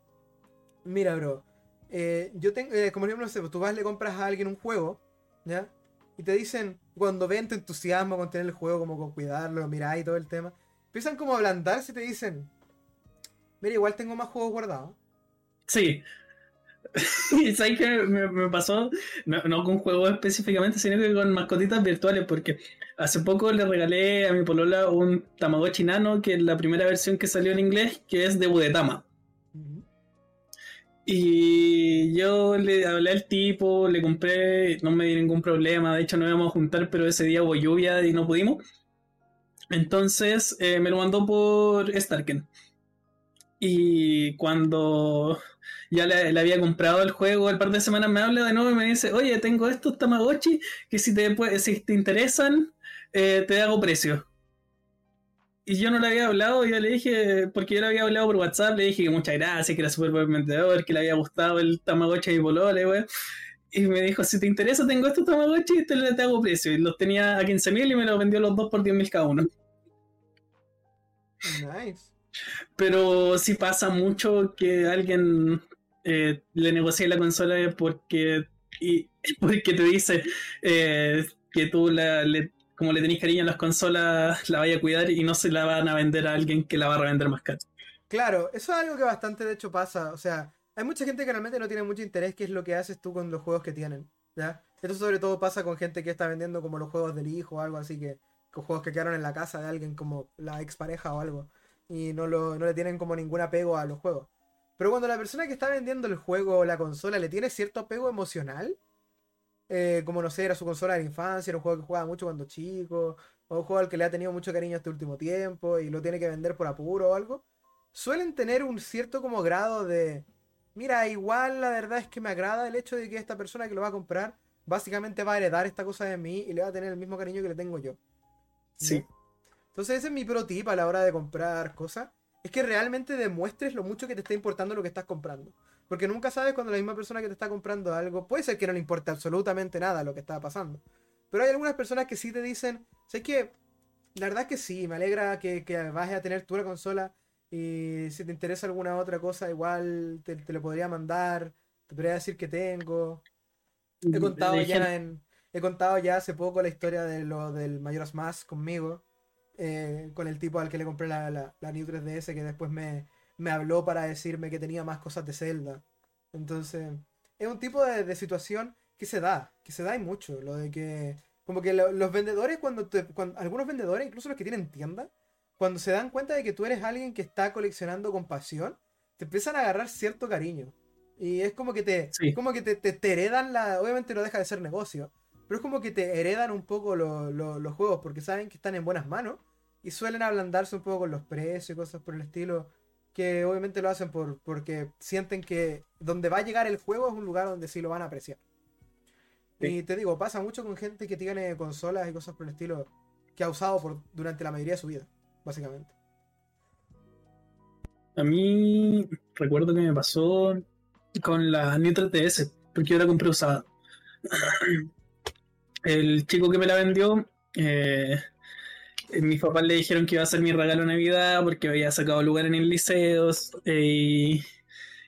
Mira, bro, eh, yo tengo. eh, como ejemplo, no sé, tú vas, le compras a alguien un juego, ¿ya? Y te dicen, cuando ven tu entusiasmo con tener el juego, como con cuidarlo, mirar y todo el tema, empiezan como a ablandarse y te dicen: Mira, igual tengo más juegos guardados. Sí. Y sabes que me, me pasó, no, no con juegos específicamente, sino que con mascotitas virtuales, porque hace poco le regalé a mi polola un Tamagotchi Nano, que es la primera versión que salió en inglés, que es de Budetama. Y yo le hablé al tipo, le compré, no me dio ningún problema, de hecho nos íbamos a juntar, pero ese día hubo lluvia y no pudimos. Entonces eh, me lo mandó por Starken. Y cuando ya le, le había comprado el juego, el par de semanas me habla de nuevo y me dice, oye, tengo estos Tamagotchi que si te, pue- si te interesan, eh, te hago precio. Y yo no le había hablado, yo le dije, porque yo le había hablado por WhatsApp, le dije que muchas gracias, que era súper buen vendedor, que le había gustado el Tamagotchi y Polole, wey. Y me dijo, si te interesa, tengo estos Tamagotchi, te, te hago precio. Y los tenía a 15.000 y me los vendió los dos por 10.000 cada uno. Nice. Pero sí pasa mucho que alguien eh, le negocie la consola porque, y, porque te dice eh, que tú la- como le tenés cariño a las consolas, la vaya a cuidar y no se la van a vender a alguien que la va a revender más caro. Claro, eso es algo que bastante de hecho pasa. O sea, hay mucha gente que realmente no tiene mucho interés qué es lo que haces tú con los juegos que tienen. ¿ya? Esto sobre todo pasa con gente que está vendiendo como los juegos del hijo o algo así que. Con juegos que quedaron en la casa de alguien como la expareja o algo. Y no, lo, no le tienen como ningún apego a los juegos. Pero cuando la persona que está vendiendo el juego o la consola le tiene cierto apego emocional, eh, como no sé, era su consola de la infancia, era un juego que jugaba mucho cuando chico, o un juego al que le ha tenido mucho cariño este último tiempo y lo tiene que vender por apuro o algo, suelen tener un cierto como grado de, mira, igual la verdad es que me agrada el hecho de que esta persona que lo va a comprar básicamente va a heredar esta cosa de mí y le va a tener el mismo cariño que le tengo yo. Sí. ¿Ya? Entonces ese es mi pro tip a la hora de comprar cosas. Es que realmente demuestres lo mucho que te está importando lo que estás comprando. Porque nunca sabes cuando la misma persona que te está comprando algo, puede ser que no le importe absolutamente nada lo que está pasando. Pero hay algunas personas que sí te dicen, sé que la verdad es que sí, me alegra que, que vayas a tener tú la consola y si te interesa alguna otra cosa, igual te, te lo podría mandar, te podría decir que tengo. He contado De gente- ya en, he contado ya hace poco la historia de lo del Majora's Mask conmigo, eh, con el tipo al que le compré la, la, la New 3DS que después me, me habló para decirme que tenía más cosas de Zelda. Entonces, es un tipo de, de situación que se da, que se da y mucho, lo de que como que lo- los vendedores cuando, te- cuando algunos vendedores, incluso los que tienen tienda, cuando se dan cuenta de que tú eres alguien que está coleccionando con pasión, te empiezan a agarrar cierto cariño. Y es como que te, Sí. como que te, te- te heredan la. Obviamente no deja de ser negocio. Pero es como que te heredan un poco lo- lo- los juegos. Porque saben que están en buenas manos. Y suelen ablandarse un poco con los precios y cosas por el estilo. Que obviamente lo hacen por, porque sienten que donde va a llegar el juego es un lugar donde sí lo van a apreciar. Sí. Y te digo, pasa mucho con gente que tiene consolas y cosas por el estilo. Que ha usado por, durante la mayoría de su vida. Básicamente. A mí recuerdo que me pasó con la New 3DS, porque yo la compré usada. El chico que me la vendió, eh, eh, mis papás le dijeron que iba a ser mi regalo de Navidad porque había sacado lugar en el liceo. eh, y,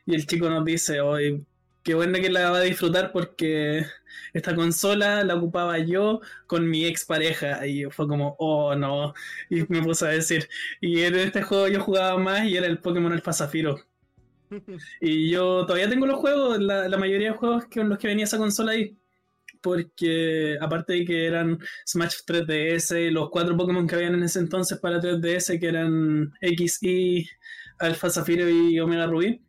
y el chico nos dice, hoy qué bueno que la va a disfrutar porque esta consola la ocupaba yo con mi expareja. Y fue como, oh no. Y me puse a decir, y en este juego yo jugaba más y era el Pokémon Alpha Zafiro. Y yo todavía tengo los juegos, la, la mayoría de juegos con los que venía esa consola ahí. Porque aparte de que eran Smash 3DS, los cuatro Pokémon que habían en ese entonces para 3DS, que eran X, Y, Alpha Zafiro y Omega Rubí.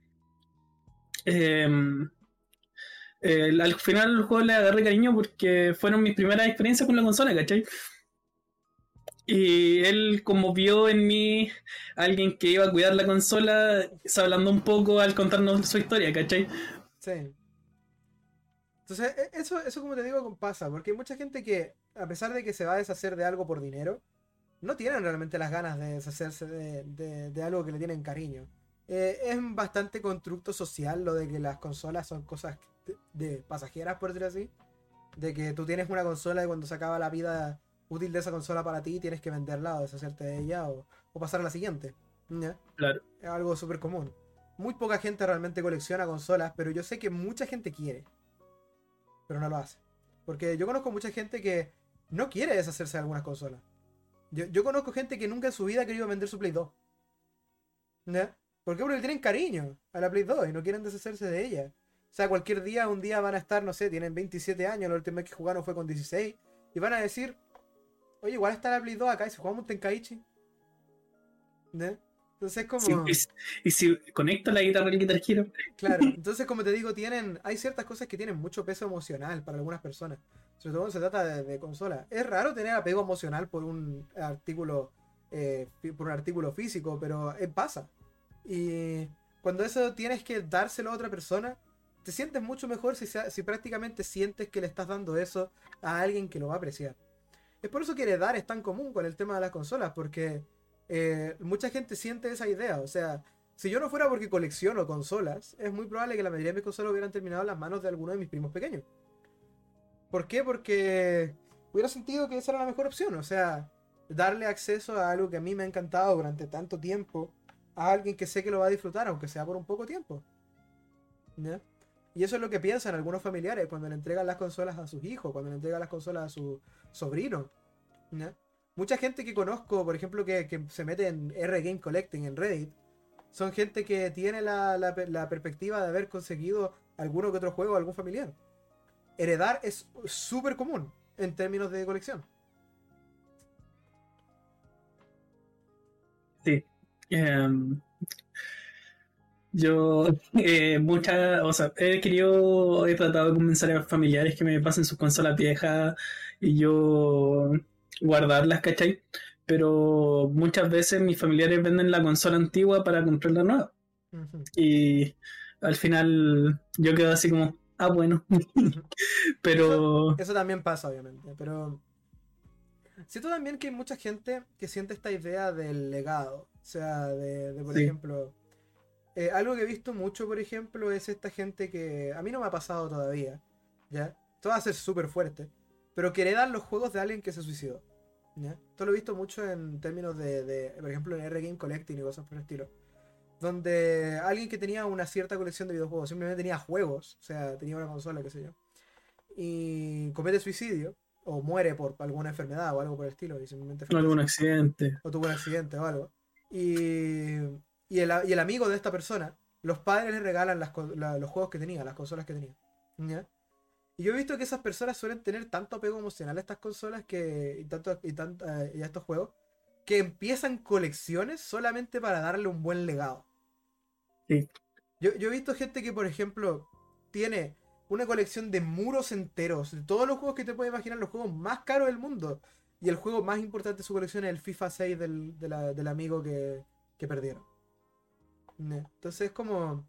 el- al final del juego le agarré cariño porque fueron mis primeras experiencias con la consola, ¿cachai? Y él, como vio en mí alguien que iba a cuidar la consola, se hablando un poco al contarnos su historia, ¿cachai? Sí. Entonces, e- eso, eso como te digo pasa, porque hay mucha gente que, a pesar de que se va a deshacer de algo por dinero, no tienen realmente las ganas de deshacerse de, de- de algo que le tienen cariño. Eh, es bastante constructo social lo de que las consolas son cosas de, de pasajeras, por decirlo así. De que tú tienes una consola y cuando se acaba la vida útil de esa consola para ti, tienes que venderla o deshacerte de ella o, o pasar a la siguiente. ¿Ya? Claro. es algo súper común. Muy poca gente realmente colecciona consolas, pero yo sé que mucha gente quiere. Pero no lo hace. Porque yo conozco mucha gente que no quiere deshacerse de algunas consolas. Yo, yo conozco gente que nunca en su vida ha querido vender su Play 2. ¿Ya? ¿Por qué? Porque tienen cariño a la Play 2 y no quieren deshacerse de ella. O sea, cualquier día, un día van a estar, no sé, tienen 27 años, la última vez que jugaron fue con 16, y van a decir, oye, igual está la Play 2 acá, y si jugamos un Tenkaichi. ¿Ya? Entonces es como... Sí, y, si- y si conecto la guitarra al Guitar Hero, Claro, entonces como te digo, tienen, hay ciertas cosas que tienen mucho peso emocional para algunas personas, sobre todo cuando se trata de, de consola. Es raro tener apego emocional por un artículo, eh, por un artículo físico, pero eh, pasa. Y cuando eso tienes que dárselo a otra persona, te sientes mucho mejor si, si prácticamente sientes que le estás dando eso a alguien que lo va a apreciar. Es por eso que heredar es tan común con el tema de las consolas, porque eh, mucha gente siente esa idea, o sea, si yo no fuera porque colecciono consolas, es muy probable que la mayoría de mis consolas hubieran terminado en las manos de alguno de mis primos pequeños. ¿Por qué? Porque hubiera sentido que esa era la mejor opción. O sea, darle acceso a algo que a mí me ha encantado durante tanto tiempo a alguien que sé que lo va a disfrutar, aunque sea por un poco tiempo. ¿Ya? Y eso es lo que piensan algunos familiares cuando le entregan las consolas a sus hijos, cuando le entregan las consolas a su sobrino. ¿Ya? Mucha gente que conozco, por ejemplo, que, que se mete en R Game Collecting en Reddit, son gente que tiene la, la la perspectiva de haber conseguido alguno que otro juego algún familiar. Heredar es súper común en términos de colección. Sí. Em, yo, eh, muchas, o sea, he querido, he tratado de convencer a familiares que me pasen sus consolas viejas y yo guardarlas, ¿cachai? Pero muchas veces mis familiares venden la consola antigua para comprar la nueva. Y al final yo quedo así como, ah, bueno. Pero, Eso también pasa, obviamente, pero... Siento también que hay mucha gente que siente esta idea del legado. O sea, de, de, por Sí. ejemplo... eh, algo que he visto mucho, por ejemplo, es esta gente que... A mí no me ha pasado todavía, ¿ya? Esto va a ser súper fuerte. Pero que heredan los juegos de alguien que se suicidó. ¿Ya? Esto lo he visto mucho en términos de, de, por ejemplo, en R-Game Collecting y cosas por el estilo. Donde alguien que tenía una cierta colección de videojuegos, simplemente tenía juegos, o sea, tenía una consola, qué sé yo, y comete suicidio, o muere por alguna enfermedad o algo por el estilo, y simplemente algún accidente. o tuvo un accidente o algo. Y, y, el, y el amigo de esta persona, los padres le regalan las la- los juegos que tenía, las consolas que tenía. ¿ya? Y yo he visto que esas personas suelen tener tanto apego emocional a estas consolas que, y, tanto, y, tanto, eh, y a estos juegos que empiezan colecciones solamente para darle un buen legado. Sí. Yo, yo he visto gente que, por ejemplo, tiene una colección de muros enteros de todos los juegos que te puedes imaginar, los juegos más caros del mundo. Y el juego más importante de su colección es el FIFA 6 del, de la- del amigo que, que perdieron. Entonces es como,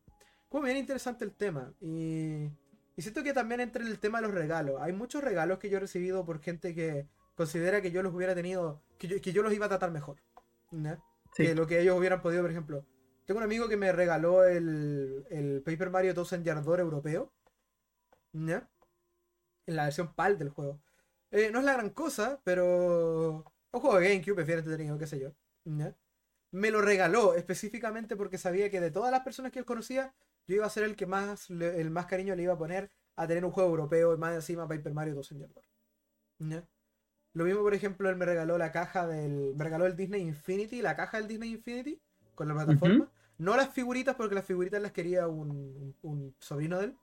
como bien interesante el tema. Y, y siento que también entra en el tema de los regalos. Hay muchos regalos que yo he recibido por gente que considera que yo los hubiera tenido, que yo, que yo los iba a tratar mejor. Ne Sí. que lo que ellos hubieran podido, por ejemplo. Tengo un amigo que me regaló el, el Paper Mario Thousand Yard Door europeo. ¿Ya? En la versión PAL del juego. Eh, no es la gran cosa, pero. Un juego de GameCube, prefiero entretenido, qué sé yo. ¿Ya? Me lo regaló específicamente porque sabía que de todas las personas que él conocía, yo iba a ser el que más le- el más cariño le iba a poner a tener un juego europeo y más encima Paper Mario Thousand Yard Door. ¿Ya? Lo mismo, por ejemplo, él me regaló la caja del. Me regaló el Disney Infinity, la caja del Disney Infinity, con la plataforma. No las figuritas, porque las figuritas las quería un, un- un sobrino de él.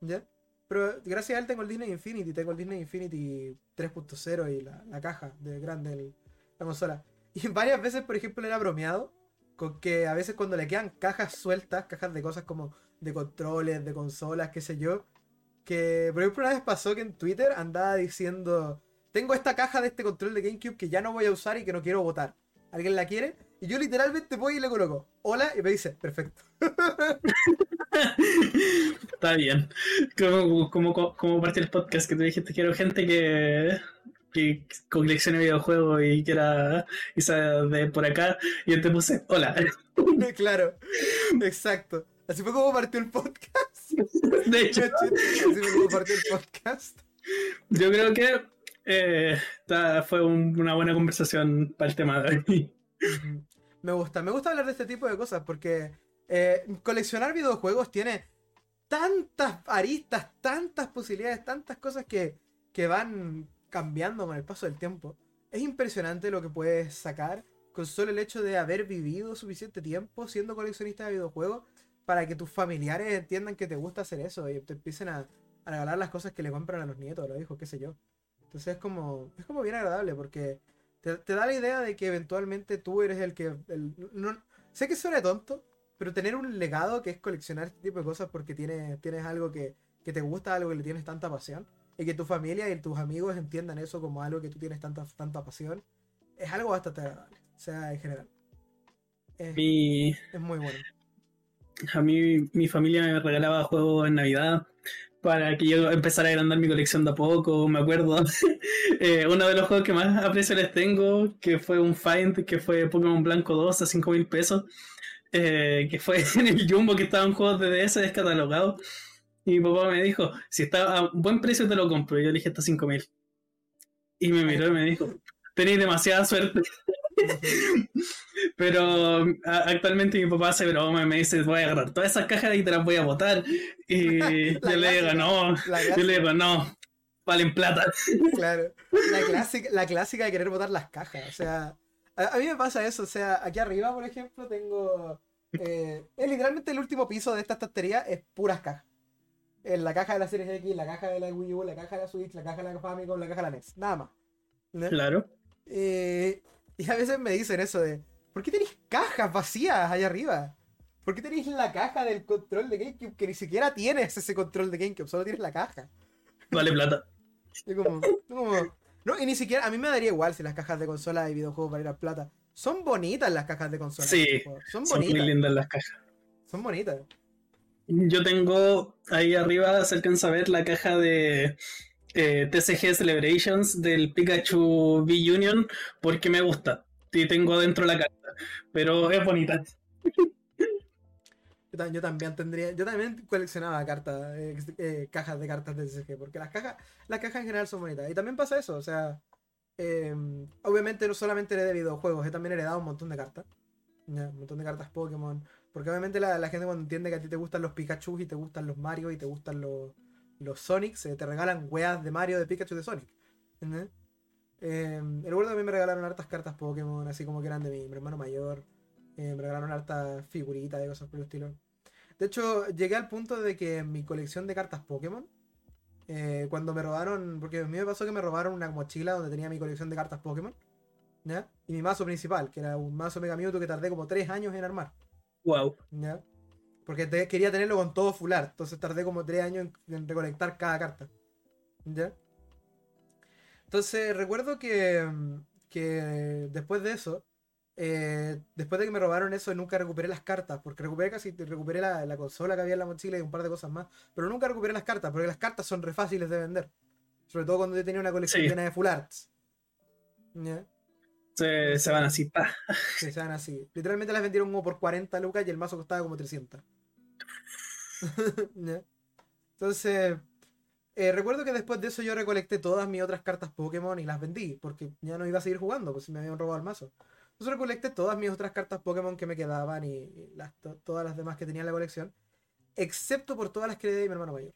¿Ya? Pero gracias a él tengo el Disney Infinity, tengo el Disney Infinity 3.0 y la, la caja de grande, el- la consola. Y varias veces, por ejemplo, él ha bromeado con que a veces cuando le quedan cajas sueltas, cajas de cosas como de controles, de consolas, qué sé yo, que por ejemplo una vez pasó que en Twitter andaba diciendo, tengo esta caja de este control de GameCube que ya no voy a usar y que no quiero botar. ¿Alguien la quiere? Y yo literalmente voy y le coloco, hola, y me dice, perfecto. Está bien. Como, como, como parte del podcast que te dijiste, quiero gente que, que coleccione videojuegos y quiera y sea de por acá. Y yo te puse, hola. claro, exacto. Así fue como partió el podcast. De hecho, Así fue como partió el podcast. yo creo que eh, esta fue un- una buena conversación para el tema de hoy. Me gusta, me gusta hablar de este tipo de cosas porque eh, coleccionar videojuegos tiene tantas aristas, tantas posibilidades, tantas cosas que, que van cambiando con el paso del tiempo. Es impresionante lo que puedes sacar con solo el hecho de haber vivido suficiente tiempo siendo coleccionista de videojuegos para que tus familiares entiendan que te gusta hacer eso y te empiecen a, a regalar las cosas que le compran a los nietos, a los hijos, qué sé yo. Entonces es como, es como bien agradable porque te, da la idea de que eventualmente tú eres el que... no- sé que suena tonto, pero tener un legado que es coleccionar este tipo de cosas porque tienes, tienes algo que, que te gusta, algo que le tienes tanta pasión, y que tu familia y tus amigos entiendan eso como algo que tú tienes tanta, tanta pasión, es algo bastante agradable. O sea, en general. Es, Mi, es muy bueno. a mí mi familia me regalaba juegos en Navidad para que yo empezara a agrandar mi colección de a poco, me acuerdo. Eh, uno de los juegos que más aprecio les tengo, que fue un Find, que fue Pokémon Blanco 2 a 5 mil pesos, eh, que fue en el Jumbo que estaban juegos de DS descatalogados. Y mi papá me dijo, si está a buen precio te lo compro. Y yo le dije hasta 5 mil. Y me miró y me dijo, tenéis demasiada suerte. Pero a- actualmente mi papá hace broma y me dice, voy a agarrar todas esas cajas y te las voy a botar. Y yo le digo, no, yo le digo, no, valen plata. claro. La clásica, la clásica de querer botar las cajas. O sea, a, a mí me pasa eso. O sea, aquí arriba, por ejemplo, tengo. eh, es literalmente el último piso de esta estantería, es puras cajas. En la caja de la Series X, la caja de la Wii U, la caja de la Switch, la caja de la Famicom, la caja de la NES. Nada más. ¿no? Claro. Eh, y a veces me dicen eso de, ¿por qué tenéis cajas vacías allá arriba? ¿Por qué tenéis la caja del control de GameCube que ni siquiera tienes ese control de GameCube? Solo tienes la caja. Vale plata. Y como, como- no, y ni siquiera, a mí me daría igual si las cajas de consola de videojuegos valieran plata. Son bonitas las cajas de consola. Sí, Son Son muy bonitas. lindas las cajas. Son bonitas. Yo tengo ahí arriba, se alcanza a ver la caja de eh, TCG Celebrations del Pikachu V-Union porque me gusta. Y tengo adentro la carta. Pero es bonita. Yo, tam- yo también tendría, yo también coleccionaba cartas, eh, eh, cajas de cartas de CG, porque las cajas, las cajas en general son bonitas. Y también pasa eso, o sea, eh, obviamente no solamente heredé videojuegos, he también heredado un montón de cartas. Un montón de cartas Pokémon. Porque obviamente la, gente cuando entiende que a ti te gustan los Pikachu y te gustan los Mario y te gustan los, los Sonics, eh, te regalan weas de Mario, de Pikachu de Sonic. Eh, que a mí me regalaron hartas cartas Pokémon, así como que eran de mi, hermano mayor. Eh, me regalaron hartas figuritas de cosas por el estilo. De hecho, llegué al punto de que mi colección de cartas Pokémon, eh, cuando me robaron, porque a mí me pasó que me robaron una mochila donde tenía mi colección de cartas Pokémon. Y mi mazo principal, que era un mazo Mega Mewtwo que tardé como 3 años en armar, Wow. ¿ya? Porque te- quería tenerlo con todo full art. Entonces tardé como tres años en, en recolectar cada carta. ¿Ya? Entonces recuerdo que, que después de eso, eh, después de que me robaron eso, nunca recuperé las cartas. Porque recuperé casi, recuperé la, la consola que había en la mochila y un par de cosas más. Pero nunca recuperé las cartas, porque las cartas son re fáciles de vender. Sobre todo cuando yo tenía una colección Sí. llena de full arts. ¿Ya? Se, se van así, pa. Que sean así. Literalmente las vendieron como por 40 lucas y el mazo costaba como 300. ¿Ya? Entonces, eh, recuerdo que después de eso yo recolecté todas mis otras cartas Pokémon y las vendí, porque ya no iba a seguir jugando, pues me habían robado el mazo. Entonces recolecté todas mis otras cartas Pokémon que me quedaban y, las, to- todas las demás que tenía en la colección, excepto por todas las que heredé de mi hermano mayor.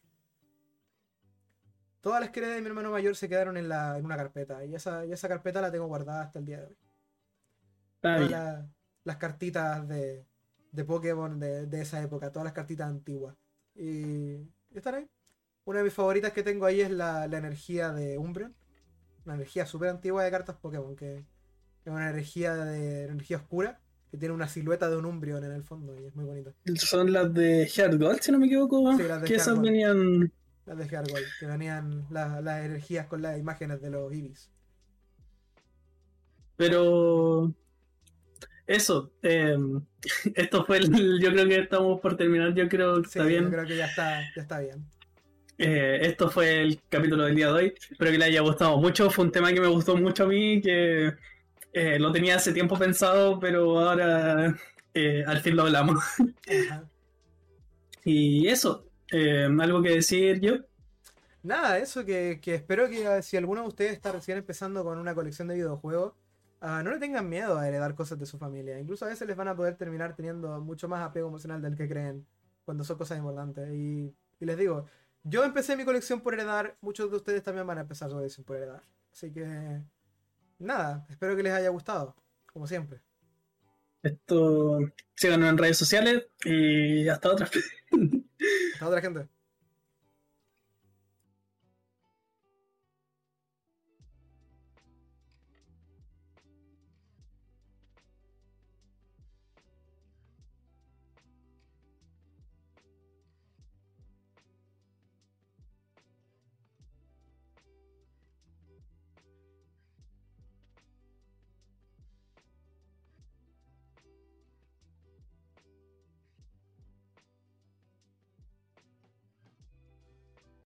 Todas las que heredé de mi hermano mayor se quedaron en, la, en una carpeta, y esa, y esa carpeta la tengo guardada hasta el día de hoy Está todas la- las cartitas de, de Pokémon de, de esa época, todas las cartitas antiguas. Y están ahí. Una de mis favoritas que tengo ahí es la, la energía de Umbreon. Una energía súper antigua de cartas Pokémon, que es una energía de energía oscura, que tiene una silueta de un Umbreon en el fondo y es muy bonito. Son las de Heart Gold, si no me equivoco. Sí, las de que esas venían. Las de que venían la- las energías con las imágenes de los Ibis. Pero. Eso. eh, esto fue el. Yo creo que estamos por terminar. Yo creo que Sí, está bien. yo creo que ya está, ya está bien. Eh, esto fue el capítulo del día de hoy. Espero que les haya gustado mucho. Fue un tema que me gustó mucho a mí, que eh, lo tenía hace tiempo pensado, pero ahora eh, al fin lo hablamos. Ajá. Y eso, eh, algo que decir yo. Nada, eso que, que espero que ah, si alguno de ustedes está recién empezando con una colección de videojuegos, ah, no le tengan miedo a heredar cosas de su familia. Incluso a veces les van a poder terminar teniendo mucho más apego emocional del que creen cuando son cosas importantes. Y, y les digo, yo empecé mi colección por heredar, muchos de ustedes también van a empezar su colección por heredar. Así que, nada, espero que les haya gustado, como siempre. Esto síganos en redes sociales y hasta otra. Hasta otra gente.